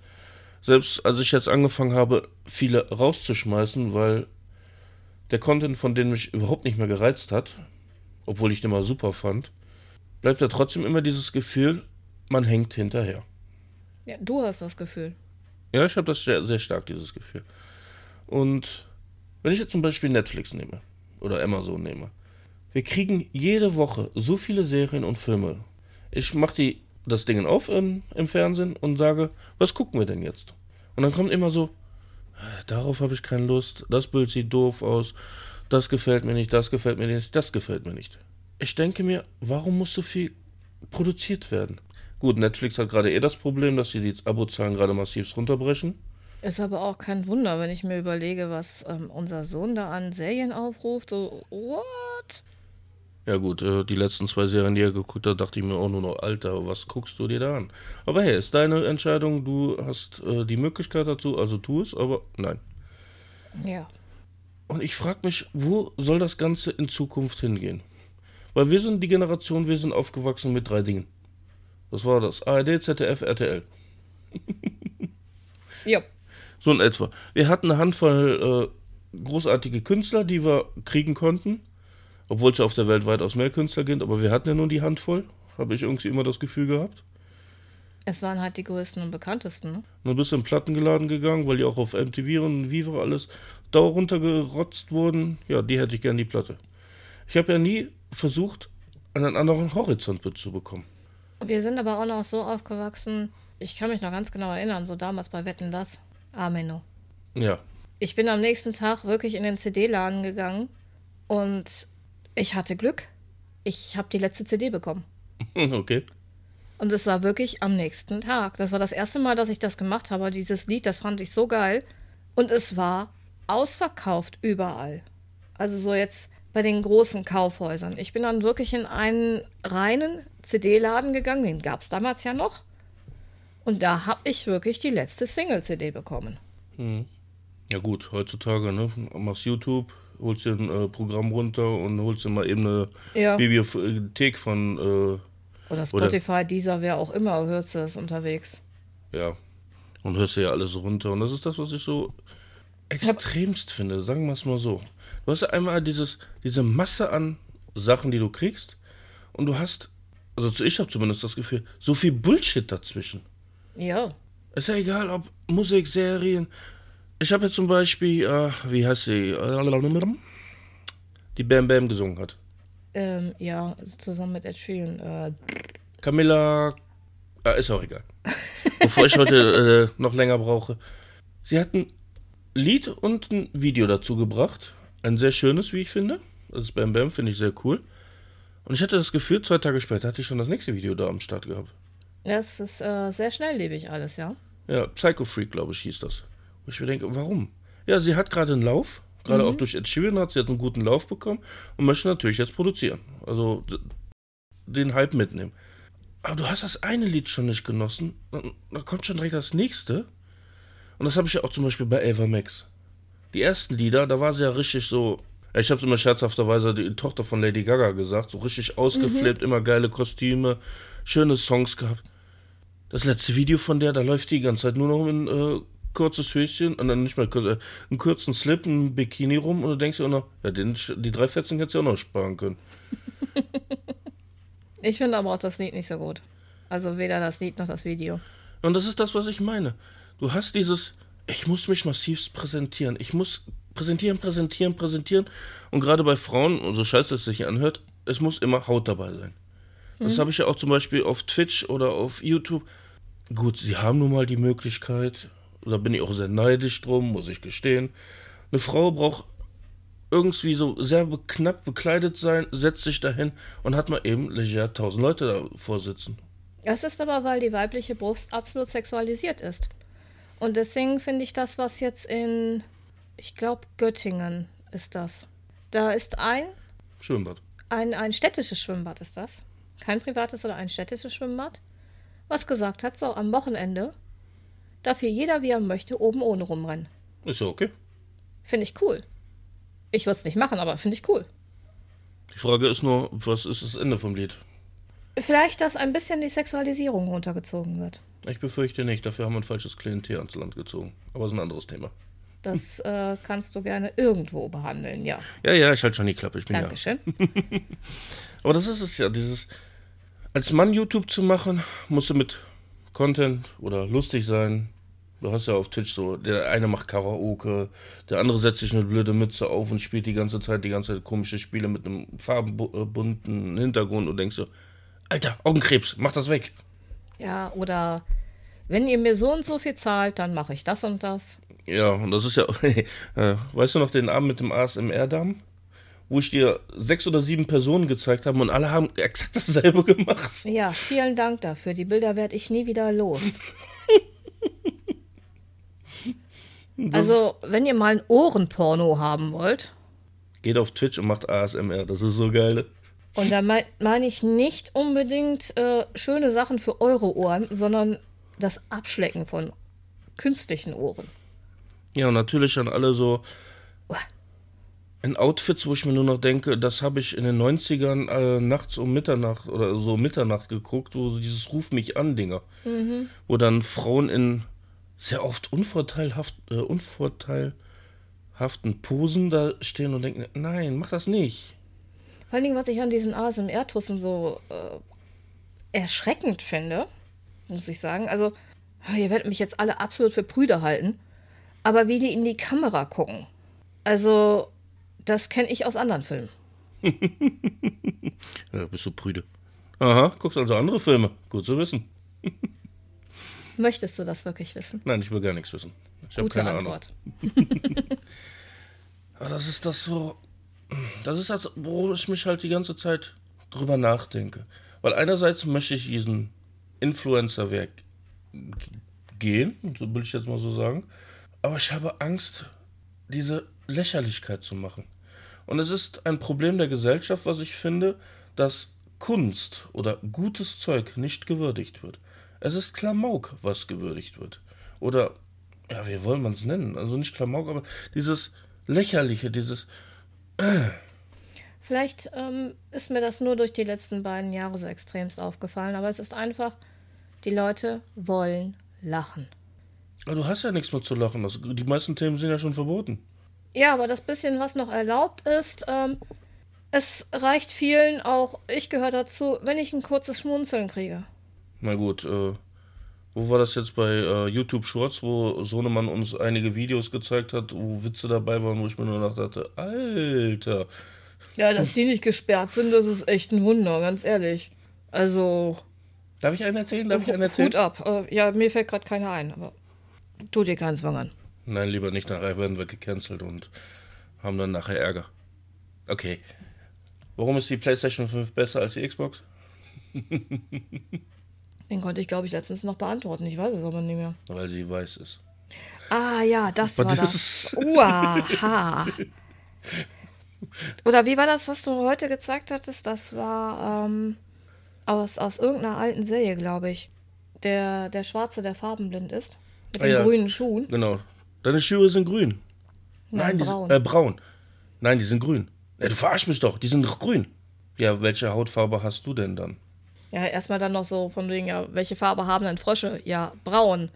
Selbst als ich jetzt angefangen habe, viele rauszuschmeißen, weil der Content von denen mich überhaupt nicht mehr gereizt hat, obwohl ich den mal super fand, bleibt da trotzdem immer dieses Gefühl, man hängt hinterher. Ja, du hast das Gefühl. Ja, ich habe das sehr, sehr stark, dieses Gefühl. Und wenn ich jetzt zum Beispiel Netflix nehme oder Amazon nehme, wir kriegen jede Woche so viele Serien und Filme. Ich mache das Ding auf im, im Fernsehen und sage, was gucken wir denn jetzt? Und dann kommt immer so, "Äh, darauf habe ich keine Lust, das Bild sieht doof aus, das gefällt mir nicht, das gefällt mir nicht, das gefällt mir nicht. Ich denke mir, warum muss so viel produziert werden? Gut, Netflix hat gerade eh das Problem, dass sie die Abozahlen gerade massiv runterbrechen. Ist aber auch kein Wunder, wenn ich mir überlege, was ähm, unser Sohn da an Serien aufruft. So, what? Ja gut, äh, die letzten zwei Serien, die er geguckt hat, dachte ich mir auch nur noch, Alter, was guckst du dir da an? Aber hey, ist deine Entscheidung, du hast äh, die Möglichkeit dazu, also tu es, aber nein. Ja. Und ich frage mich, wo soll das Ganze in Zukunft hingehen? Weil wir sind die Generation, wir sind aufgewachsen mit drei Dingen. Das war das ARD, ZDF, RTL. Ja. So in etwa. Wir hatten eine Handvoll äh, großartige Künstler, die wir kriegen konnten. Obwohl es ja auf der Welt weitaus mehr Künstler gibt, aber wir hatten ja nur die Handvoll. Habe ich irgendwie immer das Gefühl gehabt. Es waren halt die größten und bekanntesten. Ne? Und dann bist du in den Plattengeladen gegangen, weil die auch auf MTV und Viva alles dauer runtergerotzt wurden. Ja, die hätte ich gern die Platte. Ich habe ja nie versucht, einen anderen Horizont zu bekommen. Wir sind aber auch noch so aufgewachsen. Ich kann mich noch ganz genau erinnern, so damals bei Wetten das. Ameno. Ja, Ich bin am nächsten Tag wirklich in den CD-Laden gegangen und ich hatte Glück. Ich habe die letzte CD bekommen. okay. Und es war wirklich am nächsten Tag. Das war das erste Mal, dass ich das gemacht habe. Dieses Lied, das fand ich so geil. Und es war ausverkauft überall. Also so jetzt bei den großen Kaufhäusern. Ich bin dann wirklich in einen reinen CD-Laden gegangen. Den gab es damals ja noch. Und da habe ich wirklich die letzte Single-CD bekommen. Ja gut, heutzutage, ne? Machst YouTube, holst dir ein äh, Programm runter und holst dir mal eben eine Ja. Bibliothek von, äh, Oder Spotify, dieser, wer auch immer, hörst du es unterwegs. ja, und hörst dir ja alles runter. Und das ist das, was ich so extremst finde, sagen wir es mal so. Du hast ja einmal dieses, diese Masse an Sachen, die du kriegst, und du hast, also ich habe zumindest das Gefühl, so viel Bullshit dazwischen. Ja. Ist ja egal, ob Musik, Serien. Ich habe jetzt zum Beispiel, äh, wie heißt sie, die Bam Bam gesungen hat. Ähm, ja, zusammen mit Ed Sheeran. Äh, Camilla, äh, ist auch egal. Bevor ich heute äh, noch länger brauche. Sie hat ein Lied und ein Video dazu gebracht. Ein sehr schönes, wie ich finde. Das ist Bam Bam, finde ich sehr cool. Und ich hatte das Gefühl, zwei Tage später hatte ich schon das nächste Video da am Start gehabt. Das ist äh, sehr schnelllebig alles, ja. Ja, Psycho Freak, glaube ich, hieß das. Wo ich mir denke, warum? Ja, sie hat gerade einen Lauf, gerade Mhm. auch durch Ed Sheeran hat sie jetzt einen guten Lauf bekommen und möchte natürlich jetzt produzieren. Also den Hype mitnehmen. Aber du hast das eine Lied schon nicht genossen, dann kommt schon direkt das nächste. Und das habe ich ja auch zum Beispiel bei Ava Max. Die ersten Lieder, da war sie ja richtig so. Ich habe es immer scherzhafterweise die Tochter von Lady Gaga gesagt, so richtig ausgeflippt, immer geile Kostüme, schöne Songs gehabt. Das letzte Video von der, da läuft die die ganze Zeit nur noch in äh, kurzes Höschen und dann nicht mal kurz, äh, einen kurzen Slip, ein Bikini rum und du denkst dir auch noch, ja, den, die drei Fetzen hättest du auch noch sparen können. Ich finde aber auch das Lied nicht so gut. Also weder das Lied noch das Video. Und das ist das, was ich meine. Du hast dieses, ich muss mich massivst präsentieren. Ich muss präsentieren, präsentieren, präsentieren. Und gerade bei Frauen, so scheiße es sich anhört, es muss immer Haut dabei sein. Das habe ich ja auch zum Beispiel auf Twitch oder auf YouTube. Gut, sie haben nun mal die Möglichkeit, da bin ich auch sehr neidisch drum, muss ich gestehen. Eine Frau braucht irgendwie so sehr be- knapp bekleidet sein, setzt sich dahin und hat mal eben leger tausend Leute davor sitzen. Das ist aber, weil die weibliche Brust absolut sexualisiert ist. Und deswegen finde ich das, was jetzt in, ich glaube, Göttingen ist das. Da ist ein, Schwimmbad. ein, ein städtisches Schwimmbad, ist das. Kein privates oder ein städtisches Schwimmbad. Was gesagt hat, so am Wochenende darf hier jeder, wie er möchte, oben ohne rumrennen. Ist ja okay. Finde ich cool. Ich würde es nicht machen, aber finde ich cool. Die Frage ist nur, was ist das Ende vom Lied? Vielleicht, dass ein bisschen die Sexualisierung runtergezogen wird. Ich befürchte nicht, dafür haben wir ein falsches Klientel ans Land gezogen. Aber das ist ein anderes Thema. Das äh, kannst du gerne irgendwo behandeln, ja. Ja, ja, ich halte schon die Klappe, ich bin Dankeschön. ja. Aber das ist es ja, dieses, als Mann YouTube zu machen, musst du mit Content oder lustig sein. Du hast ja auf Twitch so, der eine macht Karaoke, der andere setzt sich eine blöde Mütze auf und spielt die ganze Zeit, die ganze Zeit komische Spiele mit einem farbenbunten Hintergrund und denkst so, Alter, Augenkrebs, mach das weg. Ja, oder wenn ihr mir so und so viel zahlt, dann mache ich das und das. Ja, und das ist ja, äh, weißt du noch den Abend mit dem ASMR-Damen? Wo ich dir sechs oder sieben Personen gezeigt habe und alle haben exakt dasselbe gemacht. Ja, vielen Dank dafür. Die Bilder werde ich nie wieder los. Also, wenn ihr mal ein Ohrenporno haben wollt, Geht auf Twitch und macht ASMR, das ist so geil. und da meine mein ich nicht unbedingt äh, schöne Sachen für eure Ohren, sondern das Abschlecken von künstlichen Ohren. Ja, und natürlich an alle so in Outfits, wo ich mir nur noch denke, das habe ich in den 90ern äh, nachts um Mitternacht oder so Mitternacht geguckt, wo so dieses Ruf mich an Dinger. Wo dann Frauen in sehr oft unvorteilhaft, äh, unvorteilhaften Posen da stehen und denken, nein, mach das nicht. Vor allen Dingen, was ich an diesen ASMR-Tussen so äh, erschreckend finde, muss ich sagen. Also, ihr werdet mich jetzt alle absolut für Brüder halten, aber wie die in die Kamera gucken. Also, das kenne ich aus anderen Filmen. Ja, bist du prüde. Aha, guckst also andere Filme. Gut zu wissen. Möchtest du das wirklich wissen? Nein, ich will gar nichts wissen. Ich habe keine Antwort. Ahnung. Aber das ist das so. Das ist das, wo ich mich halt die ganze Zeit drüber nachdenke. Weil einerseits möchte ich diesen Influencer-Weg g- gehen, so will ich jetzt mal so sagen. Aber ich habe Angst, diese Lächerlichkeit zu machen. Und es ist ein Problem der Gesellschaft, was ich finde, dass Kunst oder gutes Zeug nicht gewürdigt wird. Es ist Klamauk, was gewürdigt wird. Oder, ja, wie wollen man es nennen? Also nicht Klamauk, aber dieses Lächerliche, dieses, Vielleicht ähm, ist mir das nur durch die letzten beiden Jahre so extremst aufgefallen, aber es ist einfach, die Leute wollen lachen. Aber du hast ja nichts mehr zu lachen. Das, die meisten Themen sind ja schon verboten. Ja, aber das bisschen, was noch erlaubt ist, ähm, es reicht vielen, auch ich gehöre dazu, wenn ich ein kurzes Schmunzeln kriege. Na gut, äh, wo war das jetzt bei äh, YouTube Shorts, wo Sohnemann uns einige Videos gezeigt hat, wo Witze dabei waren, wo ich mir nur noch dachte, Alter, Ja, dass die nicht gesperrt sind, das ist echt ein Wunder, ganz ehrlich. Also, darf ich einen erzählen? Darf ich einen erzählen? Hut ab. Äh, ja, mir fällt gerade keiner ein, aber tu dir keinen Zwang an. Nein, lieber nicht, nachher werden wir gecancelt und haben dann nachher Ärger. Okay. Warum ist die PlayStation 5 besser als die Xbox? Den konnte ich, glaube ich, letztens noch beantworten. Ich weiß es aber nicht mehr. Weil sie weiß ist. Ah ja, das Aber war das das. ist- Uaha. Oder wie war das, was du heute gezeigt hattest? Das war ähm, aus, aus irgendeiner alten Serie, glaube ich. Der, der Schwarze, der farbenblind ist. Mit Ah, den ja. grünen Schuhen. Genau. Deine Schuhe sind grün. Nein, die braun. sind äh, braun. Nein, die sind grün. Ja, du verarsch mich doch, die sind doch grün. Ja, welche Hautfarbe hast du denn dann? Ja, erstmal dann noch so von wegen, ja, welche Farbe haben denn Frösche? Ja, braun.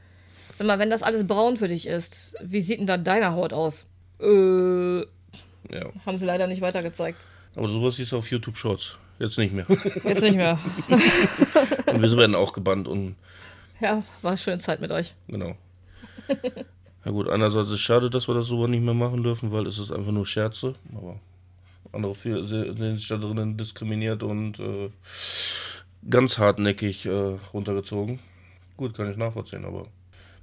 Sag mal, wenn das alles braun für dich ist, wie sieht denn dann deine Haut aus? Äh, Ja, haben sie leider nicht weitergezeigt. aber sowas siehst du auf YouTube Shorts. Jetzt nicht mehr. Jetzt nicht mehr. und wir werden auch gebannt und Ja, war schön Zeit mit euch. genau. Na gut, einerseits ist es schade, dass wir das so nicht mehr machen dürfen, weil es ist einfach nur Scherze. Aber andere viel- se- sehen sich da drinnen diskriminiert und äh, ganz hartnäckig äh, runtergezogen. Gut, kann ich nachvollziehen, aber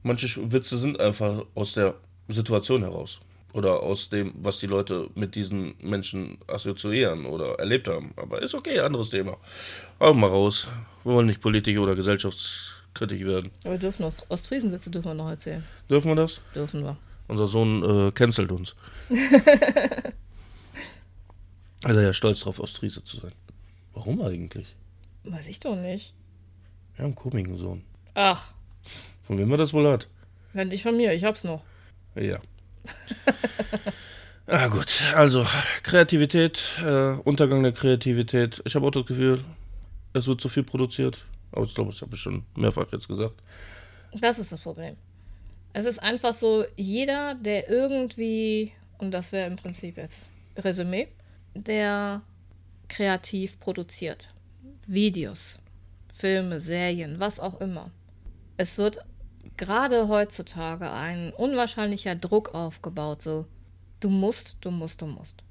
manche Witze sind einfach aus der Situation heraus. Oder aus dem, was die Leute mit diesen Menschen assoziieren oder erlebt haben. Aber ist okay, anderes Thema. Augen mal raus. Wir wollen nicht Politiker oder gesellschaftskritisch werden. Aber wir dürfen noch, Ostfriesenwitze dürfen wir noch erzählen. Dürfen wir das? Dürfen wir. Unser Sohn äh, cancelt uns. also ja stolz drauf, Ostfriese zu sein. Warum eigentlich? Weiß ich doch nicht. Wir haben einen komischen Sohn. Ach, Von wem er das wohl hat? wenn nicht von mir, ich hab's noch. Ja. ah gut, also Kreativität, äh, Untergang der Kreativität. Ich habe auch das Gefühl, es wird zu viel produziert. Aber ich glaube, das habe ich schon mehrfach jetzt gesagt. Das ist das Problem. Es ist einfach so, jeder, der irgendwie, und das wäre im Prinzip jetzt Resümee, der kreativ produziert. Videos, Filme, Serien, was auch immer. Es wird gerade heutzutage ein unwahrscheinlicher Druck aufgebaut, so du musst, du musst, du musst.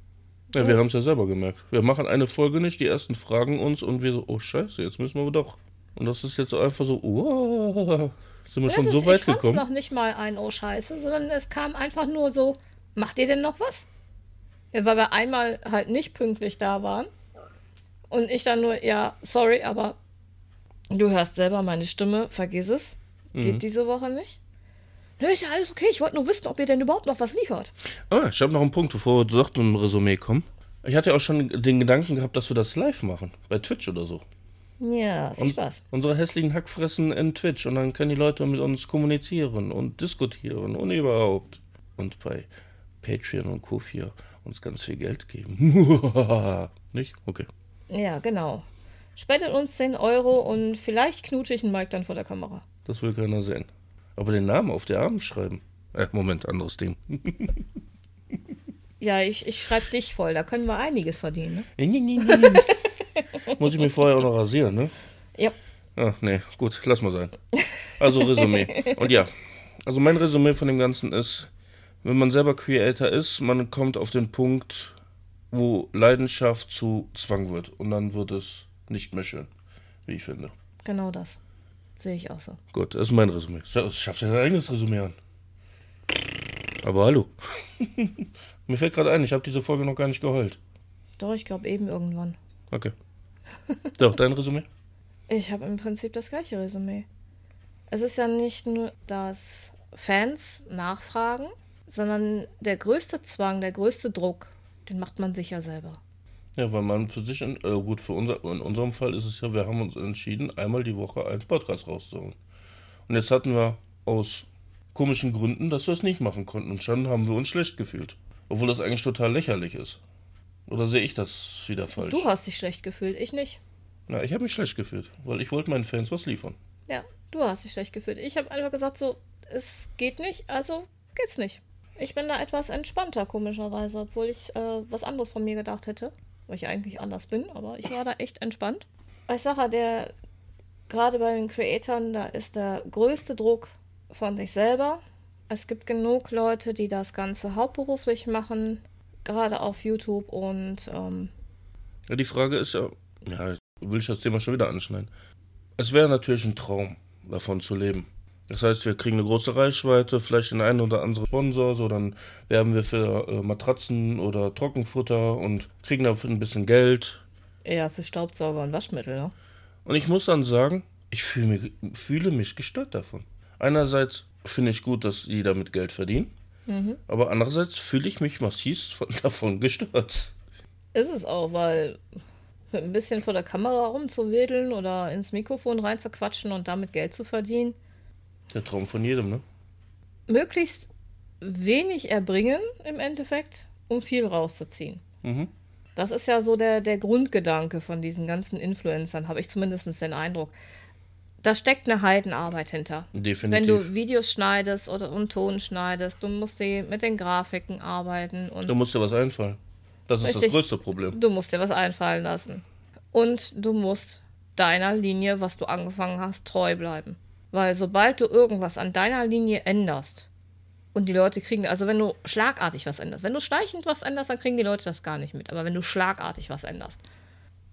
Ja, wir haben es ja selber gemerkt. Wir machen eine Folge nicht, die ersten fragen uns und wir so, oh scheiße, jetzt müssen wir doch. Und das ist jetzt einfach so, wow, sind wir schon das, so weit ich gekommen. noch nicht mal ein Oh Scheiße, sondern es kam einfach nur so, macht ihr denn noch was? Ja, weil wir einmal halt nicht pünktlich da waren. Und ich dann nur, ja, sorry, aber du hörst selber meine Stimme, vergiss es. Geht Mhm. diese Woche nicht. Nö, ist ja alles okay. Ich wollte nur wissen, ob ihr denn überhaupt noch was liefert. Ah, ich habe noch einen Punkt, bevor wir doch zum Resümee kommen. Ich hatte ja auch schon den Gedanken gehabt, dass wir das live machen, bei Twitch oder so. Ja, viel Und Spaß. Unsere hässlichen Hackfressen in Twitch und dann können die Leute mit uns kommunizieren und diskutieren und überhaupt. Und bei Patreon und Kofi uns ganz viel Geld geben. Nicht? Okay. Ja, genau. Spendet uns 10 Euro und vielleicht knutsche ich einen Mike dann vor der Kamera. Das will keiner sehen. Aber den Namen auf der Arm schreiben. Äh, Moment, anderes Ding. Ja, ich, ich schreibe dich voll. Da können wir einiges verdienen. Ne? Muss ich mir vorher auch noch rasieren, ne? Ja. Ah, nee, gut, lass mal sein. Also Resümee. Und ja, also mein Resümee von dem Ganzen ist, wenn man selber Creator ist, man kommt auf den Punkt, wo Leidenschaft zu Zwang wird. Und dann wird es nicht mehr schön, wie ich finde. Genau das. Sehe ich auch so. Gut, das ist mein Resümee. Scha- Schaffst ja dein eigenes Resümee an. Aber hallo. Mir fällt gerade ein, ich habe diese Folge noch gar nicht geheult. Doch, ich glaube eben irgendwann. Okay. Doch, dein Resümee? Ich habe im Prinzip das gleiche Resümee. Es ist ja nicht nur, dass Fans nachfragen, sondern der größte Zwang, der größte Druck, den macht man sich ja selber. Ja, weil man für sich, in, äh, gut, für unser, in unserem Fall ist es ja, wir haben uns entschieden, einmal die Woche einen Podcast rauszuholen. Und jetzt hatten wir aus komischen Gründen, dass wir es nicht machen konnten. Und schon haben wir uns schlecht gefühlt. Obwohl das eigentlich total lächerlich ist. Oder sehe ich das wieder falsch? Du hast dich schlecht gefühlt, ich nicht. Na, ich habe mich schlecht gefühlt, weil ich wollte meinen Fans was liefern. Ja, du hast dich schlecht gefühlt. Ich habe einfach gesagt, so, es geht nicht, also geht's nicht. Ich bin da etwas entspannter, komischerweise, obwohl ich äh, was anderes von mir gedacht hätte. Weil ich eigentlich anders bin, aber ich war da echt entspannt. Ich sage der, gerade bei den Creatoren, da ist der größte Druck von sich selber. Es gibt genug Leute, die das Ganze hauptberuflich machen, gerade auf YouTube und ähm, Ja, die Frage ist ja, ja, will ich das Thema schon wieder anschneiden. Es wäre natürlich ein Traum, davon zu leben. Das heißt, wir kriegen eine große Reichweite, vielleicht den einen oder anderen Sponsor, so dann werben wir für äh, Matratzen oder Trockenfutter und kriegen dafür ein bisschen Geld. Eher für Staubsauger und Waschmittel, ne? Und ich muss dann sagen, ich fühle mich, fühle mich gestört davon. Einerseits finde ich gut, dass die damit Geld verdienen, aber andererseits fühle ich mich massiv von, davon gestört. Ist es auch, weil mit ein bisschen vor der Kamera rumzuwedeln oder ins Mikrofon reinzuquatschen und damit Geld zu verdienen, Der Traum von jedem, ne? möglichst wenig erbringen im Endeffekt, um viel rauszuziehen. Mhm. Das ist ja so der, der Grundgedanke von diesen ganzen Influencern, habe ich zumindest den Eindruck. Da steckt eine Heidenarbeit hinter. Definitiv. Wenn du Videos schneidest oder und Ton schneidest, du musst die mit den Grafiken arbeiten und Da muss dir was einfallen. Das ist Richtig. das größte Problem. du musst dir was einfallen lassen. Und du musst deiner Linie, was du angefangen hast, treu bleiben. Weil sobald du irgendwas an deiner Linie änderst und die Leute kriegen, also wenn du schlagartig was änderst, wenn du schleichend was änderst, dann kriegen die Leute das gar nicht mit. Aber wenn du schlagartig was änderst,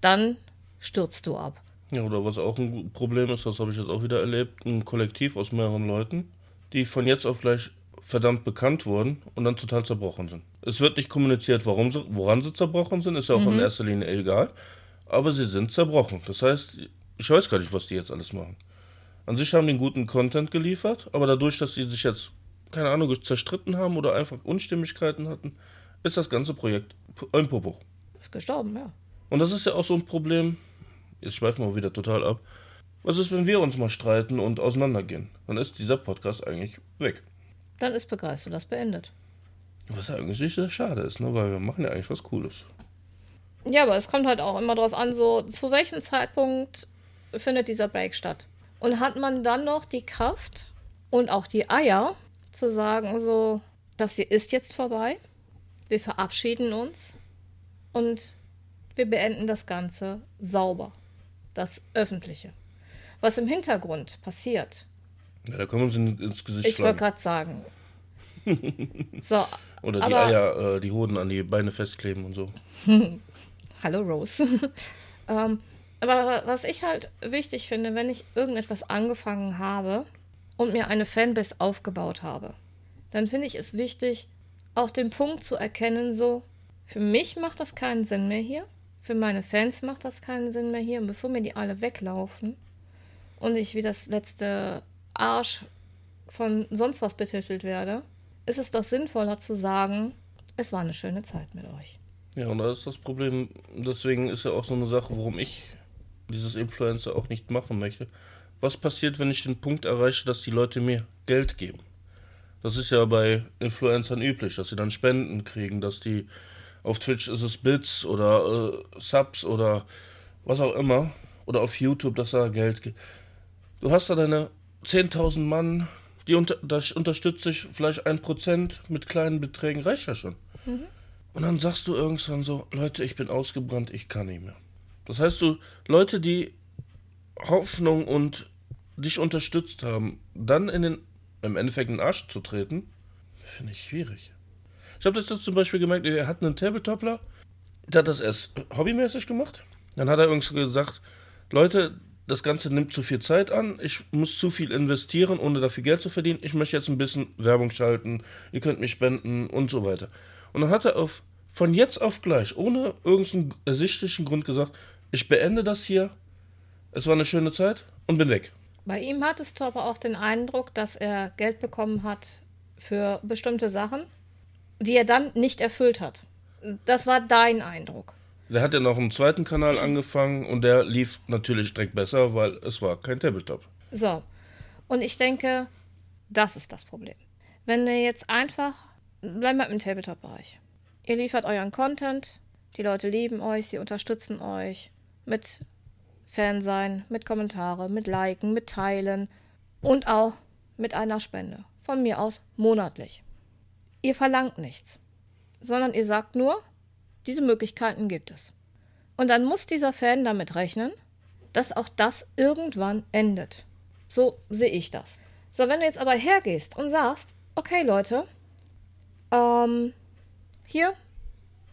dann stürzt du ab. Ja, oder was auch ein Problem ist, das habe ich jetzt auch wieder erlebt, ein Kollektiv aus mehreren Leuten, die von jetzt auf gleich verdammt bekannt wurden und dann total zerbrochen sind. Es wird nicht kommuniziert, warum sie, woran sie zerbrochen sind, ist ja auch in erster Linie egal, aber sie sind zerbrochen. Das heißt, ich weiß gar nicht, was die jetzt alles machen. An sich haben die einen guten Content geliefert, aber dadurch, dass sie sich jetzt, keine Ahnung, zerstritten haben oder einfach Unstimmigkeiten hatten, ist das ganze Projekt ein Popo. Ist gestorben, ja. Und das ist ja auch so ein Problem. Jetzt schweifen wir wieder total ab. Was ist, wenn wir uns mal streiten und auseinandergehen? Dann ist dieser Podcast eigentlich weg. Dann ist begreifst du das beendet. Was eigentlich sehr schade ist, ne? weil wir machen ja eigentlich was Cooles. Ja, aber es kommt halt auch immer darauf an, so zu welchem Zeitpunkt findet dieser Break statt. Und hat man dann noch die Kraft und auch die Eier zu sagen, so, das hier ist jetzt vorbei, wir verabschieden uns und wir beenden das Ganze sauber. Das Öffentliche. Was im Hintergrund passiert, Ja, da können wir uns in, ins Gesicht ich wollte gerade sagen. so, Oder die aber- Eier, äh, die Hoden an die Beine festkleben und so. Hallo Rose. ähm, aber was ich halt wichtig finde, wenn ich irgendetwas angefangen habe und mir eine Fanbase aufgebaut habe, dann finde ich es wichtig, auch den Punkt zu erkennen, so, für mich macht das keinen Sinn mehr hier, für meine Fans macht das keinen Sinn mehr hier und bevor mir die alle weglaufen und ich wie das letzte Arsch von sonst was betitelt werde, ist es doch sinnvoller zu sagen, es war eine schöne Zeit mit euch. Ja, und da ist das Problem, deswegen ist ja auch so eine Sache, warum ich dieses Influencer auch nicht machen möchte. Was passiert, wenn ich den Punkt erreiche, dass die Leute mir Geld geben? Das ist ja bei Influencern üblich, dass sie dann Spenden kriegen, dass die auf Twitch ist es Bits oder äh, Subs oder was auch immer. Oder auf YouTube, dass da Geld gibt. Du hast da deine 10.000 Mann, die unter, das unterstützt sich vielleicht ein Prozent mit kleinen Beträgen, reicht ja schon. Und dann sagst du irgendwann so, Leute, ich bin ausgebrannt, ich kann nicht mehr. Das heißt, du, Leute, die Hoffnung und dich unterstützt haben, dann in den, im Endeffekt in den Arsch zu treten, finde ich schwierig. Ich habe das jetzt zum Beispiel gemerkt, er hat einen Tabletopler, der hat das erst hobbymäßig gemacht. Dann hat er irgendwie gesagt, Leute, das Ganze nimmt zu viel Zeit an, ich muss zu viel investieren, ohne dafür Geld zu verdienen. Ich möchte jetzt ein bisschen Werbung schalten, ihr könnt mich spenden und so weiter. Und dann hat er auf, von jetzt auf gleich, ohne irgendeinen ersichtlichen Grund gesagt, ich beende das hier, es war eine schöne Zeit und bin weg. Bei ihm hattest du aber auch den Eindruck, dass er Geld bekommen hat für bestimmte Sachen, die er dann nicht erfüllt hat. Das war dein Eindruck. Der hat ja noch einen zweiten Kanal angefangen und der lief natürlich direkt besser, weil es war kein Tabletop. So. Und ich denke, das ist das Problem. Wenn ihr jetzt einfach, bleiben wir im Tabletop-Bereich. Ihr liefert euren Content, die Leute lieben euch, sie unterstützen euch mit Fansein, mit Kommentare, mit Liken, mit Teilen und auch mit einer Spende. Von mir aus monatlich. Ihr verlangt nichts, sondern ihr sagt nur, diese Möglichkeiten gibt es. Und dann muss dieser Fan damit rechnen, dass auch das irgendwann endet. So sehe ich das. So, wenn du jetzt aber hergehst und sagst, okay Leute, ähm, hier,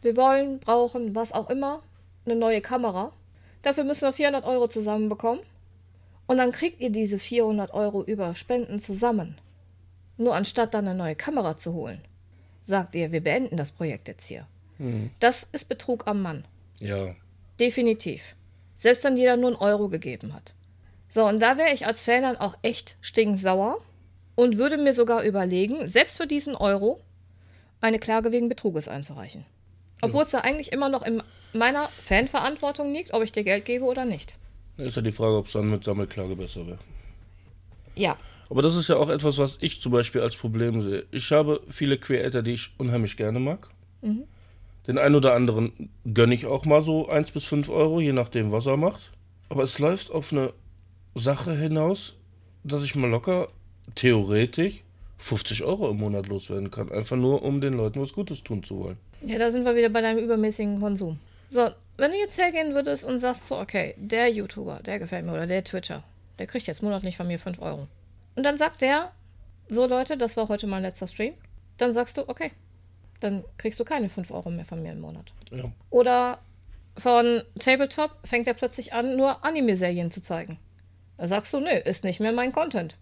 wir wollen, brauchen, was auch immer, eine neue Kamera. Dafür müssen wir 400 Euro zusammenbekommen. Und dann kriegt ihr diese 400 Euro über Spenden zusammen. Nur anstatt dann eine neue Kamera zu holen, sagt ihr, wir beenden das Projekt jetzt hier. Das ist Betrug am Mann. Ja. Definitiv. Selbst wenn jeder nur einen Euro gegeben hat. So, und da wäre ich als Fan dann auch echt stinksauer und würde mir sogar überlegen, selbst für diesen Euro eine Klage wegen Betruges einzureichen. Obwohl es da eigentlich immer noch in meiner Fanverantwortung liegt, ob ich dir Geld gebe oder nicht. Ist ja die Frage, ob es dann mit Sammelklage besser wäre. Ja, Aber das ist ja auch etwas, was ich zum Beispiel als Problem sehe. Ich habe viele Creator, die ich unheimlich gerne mag. Den einen oder anderen gönne ich auch mal so 1 bis 5 Euro, je nachdem, was er macht. Aber es läuft auf eine Sache hinaus, dass ich mal locker, theoretisch, 50 Euro im Monat loswerden kann. Einfach nur, um den Leuten was Gutes tun zu wollen. Ja, da sind wir wieder bei deinem übermäßigen Konsum. So, wenn du jetzt hergehen würdest und sagst so, okay, der YouTuber, der gefällt mir oder der Twitcher, der kriegt jetzt monatlich von mir 5 Euro. Und dann sagt der, so Leute, das war heute mein letzter Stream. Dann sagst du, okay, dann kriegst du keine 5 Euro mehr von mir im Monat. Ja. Oder von Tabletop fängt er plötzlich an, nur Anime-Serien zu zeigen. Da sagst du, nö, ist nicht mehr mein Content.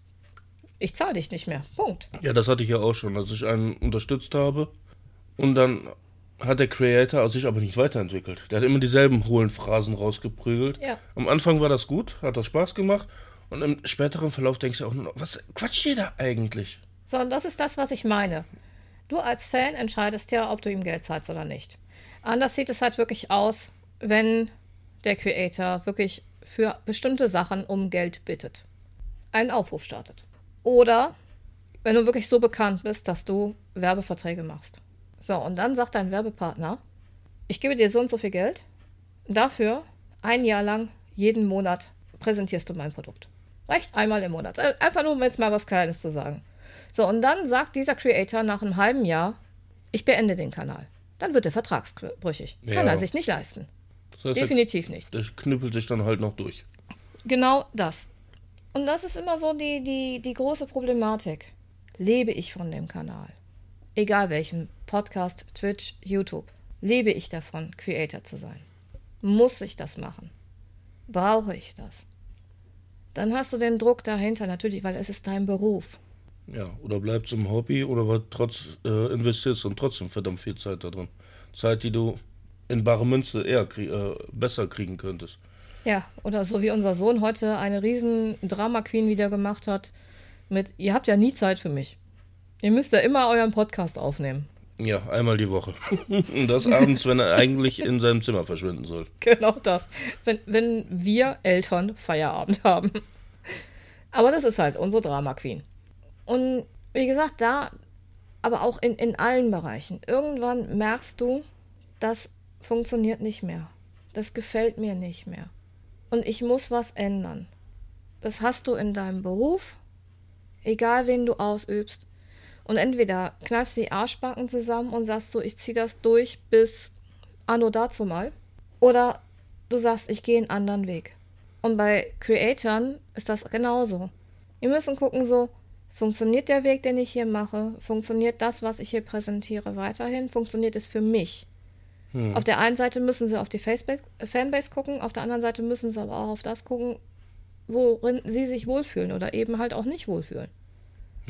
Ich zahle dich nicht mehr. Punkt. Ja, das hatte ich ja auch schon, als ich einen unterstützt habe. Und dann hat der Creator sich aber nicht weiterentwickelt. Der hat immer dieselben hohlen Phrasen rausgeprügelt. Ja. Am Anfang war das gut, hat das Spaß gemacht. Und im späteren Verlauf denkst du auch nur noch, was quatscht da eigentlich? So, und das ist das, was ich meine. Du als Fan entscheidest ja, ob du ihm Geld zahlst oder nicht. Anders sieht es halt wirklich aus, wenn der Creator wirklich für bestimmte Sachen um Geld bittet. Einen Aufruf startet. Oder wenn du wirklich so bekannt bist, dass du Werbeverträge machst. So, und dann sagt dein Werbepartner, ich gebe dir so und so viel Geld. Dafür ein Jahr lang jeden Monat präsentierst du mein Produkt. Reicht einmal im Monat. Äh, Einfach nur, um jetzt mal was Kleines zu sagen. So, und dann sagt dieser Creator nach einem halben Jahr, ich beende den Kanal. Dann wird er vertragsbrüchig. Kann Ja. er sich nicht leisten. Das heißt, Definitiv nicht. der knüppelt sich dann halt noch durch. Genau das. Und das ist immer so die, die, die große Problematik. Lebe ich von dem Kanal? Egal welchen, Podcast, Twitch, YouTube. Lebe ich davon, Creator zu sein? Muss ich das machen? Brauche ich das? Dann hast du den Druck dahinter natürlich, weil es ist dein Beruf. Ja, oder bleibst im Hobby oder was trotz äh, investierst und trotzdem verdammt viel Zeit da drin. Zeit, die du in bare Münze eher krie äh, besser kriegen könntest. Ja, oder so wie unser Sohn heute eine riesen Drama Queen wieder gemacht hat mit, ihr habt ja nie Zeit für mich. Ihr müsst ja immer euren Podcast aufnehmen. Ja, einmal die Woche. und das abends, wenn er eigentlich in seinem Zimmer verschwinden soll. Genau das. Wenn, wenn wir Eltern Feierabend haben. Aber das ist halt unsere Drama Queen. Und wie gesagt, da, aber auch in, in allen Bereichen. Irgendwann merkst du, das funktioniert nicht mehr. Das gefällt mir nicht mehr. Und ich muss was ändern. Das hast du in deinem Beruf, egal wen du ausübst. Und entweder kneifst du die Arschbacken zusammen und sagst so, ich ziehe das durch bis anno dazu mal. Oder du sagst, ich gehe einen anderen Weg. Und bei Creatoren ist das genauso. Wir müssen gucken, so, funktioniert der Weg, den ich hier mache? Funktioniert das, was ich hier präsentiere, weiterhin? Funktioniert es für mich? Hm. Auf der einen Seite müssen sie auf die Facebase, Fanbase gucken, auf der anderen Seite müssen sie aber auch auf das gucken, worin sie sich wohlfühlen oder eben halt auch nicht wohlfühlen.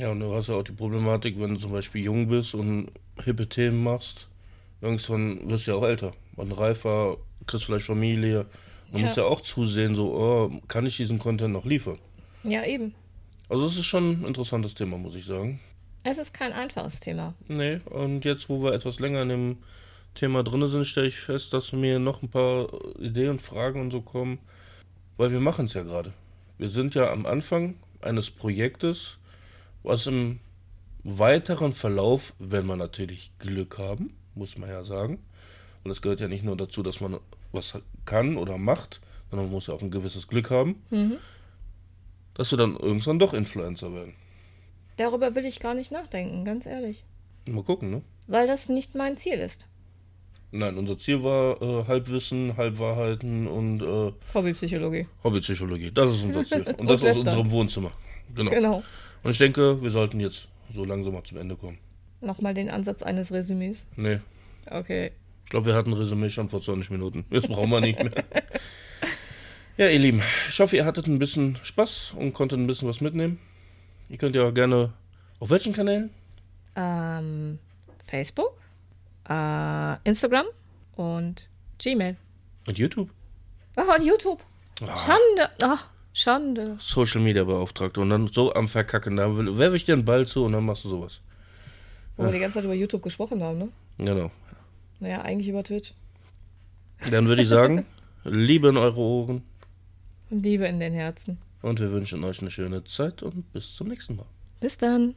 Ja, und du hast ja auch die Problematik, wenn du zum Beispiel jung bist und hippe Themen machst, irgendwann wirst du ja auch älter. Und reifer, kriegst vielleicht Familie. Du Ja. musst ja auch zusehen, so, oh, kann ich diesen Content noch liefern? Ja, eben. Also es ist schon ein interessantes Thema, muss ich sagen. Es ist kein einfaches Thema. Nee, und jetzt, wo wir etwas länger in dem Thema drin sind, stelle ich fest, dass mir noch ein paar Ideen und Fragen und so kommen, weil wir machen es ja gerade. Wir sind ja am Anfang eines Projektes, was im weiteren Verlauf, wenn wir natürlich Glück haben, muss man ja sagen, und es gehört ja nicht nur dazu, dass man was kann oder macht, sondern man muss ja auch ein gewisses Glück haben, Mhm. dass wir dann irgendwann doch Influencer werden. Darüber will ich gar nicht nachdenken, ganz ehrlich. Mal gucken, ne? Weil das nicht mein Ziel ist. Nein, unser Ziel war äh, Halbwissen, Halbwahrheiten und äh, Hobbypsychologie. Hobbypsychologie. Das ist unser Ziel. Und Und das aus unserem Wohnzimmer. Genau. Genau. Und ich denke, wir sollten jetzt so langsam mal zum Ende kommen. Nochmal den Ansatz eines Resümees. Nee, Okay. ich glaube, wir hatten ein Resümee schon vor 20 Minuten. Jetzt brauchen wir nicht mehr. Ja, ihr Lieben, ich hoffe, ihr hattet ein bisschen Spaß und konntet ein bisschen was mitnehmen. Ihr könnt ja gerne auf welchen Kanälen? Ähm, Facebook, äh, Instagram und Gmail. Und YouTube. Oh, und YouTube. Ah. Schande. Ach, Schande. Social Media Beauftragte und dann so am Verkacken. Da werfe ich dir einen Ball zu und dann machst du sowas. Wo wir die ganze Zeit über YouTube gesprochen haben, ne? Genau. Naja, eigentlich über Twitch. Dann würde ich sagen, Liebe in eure Ohren Und Liebe in den Herzen. und wir wünschen euch eine schöne Zeit und bis zum nächsten Mal. Bis dann.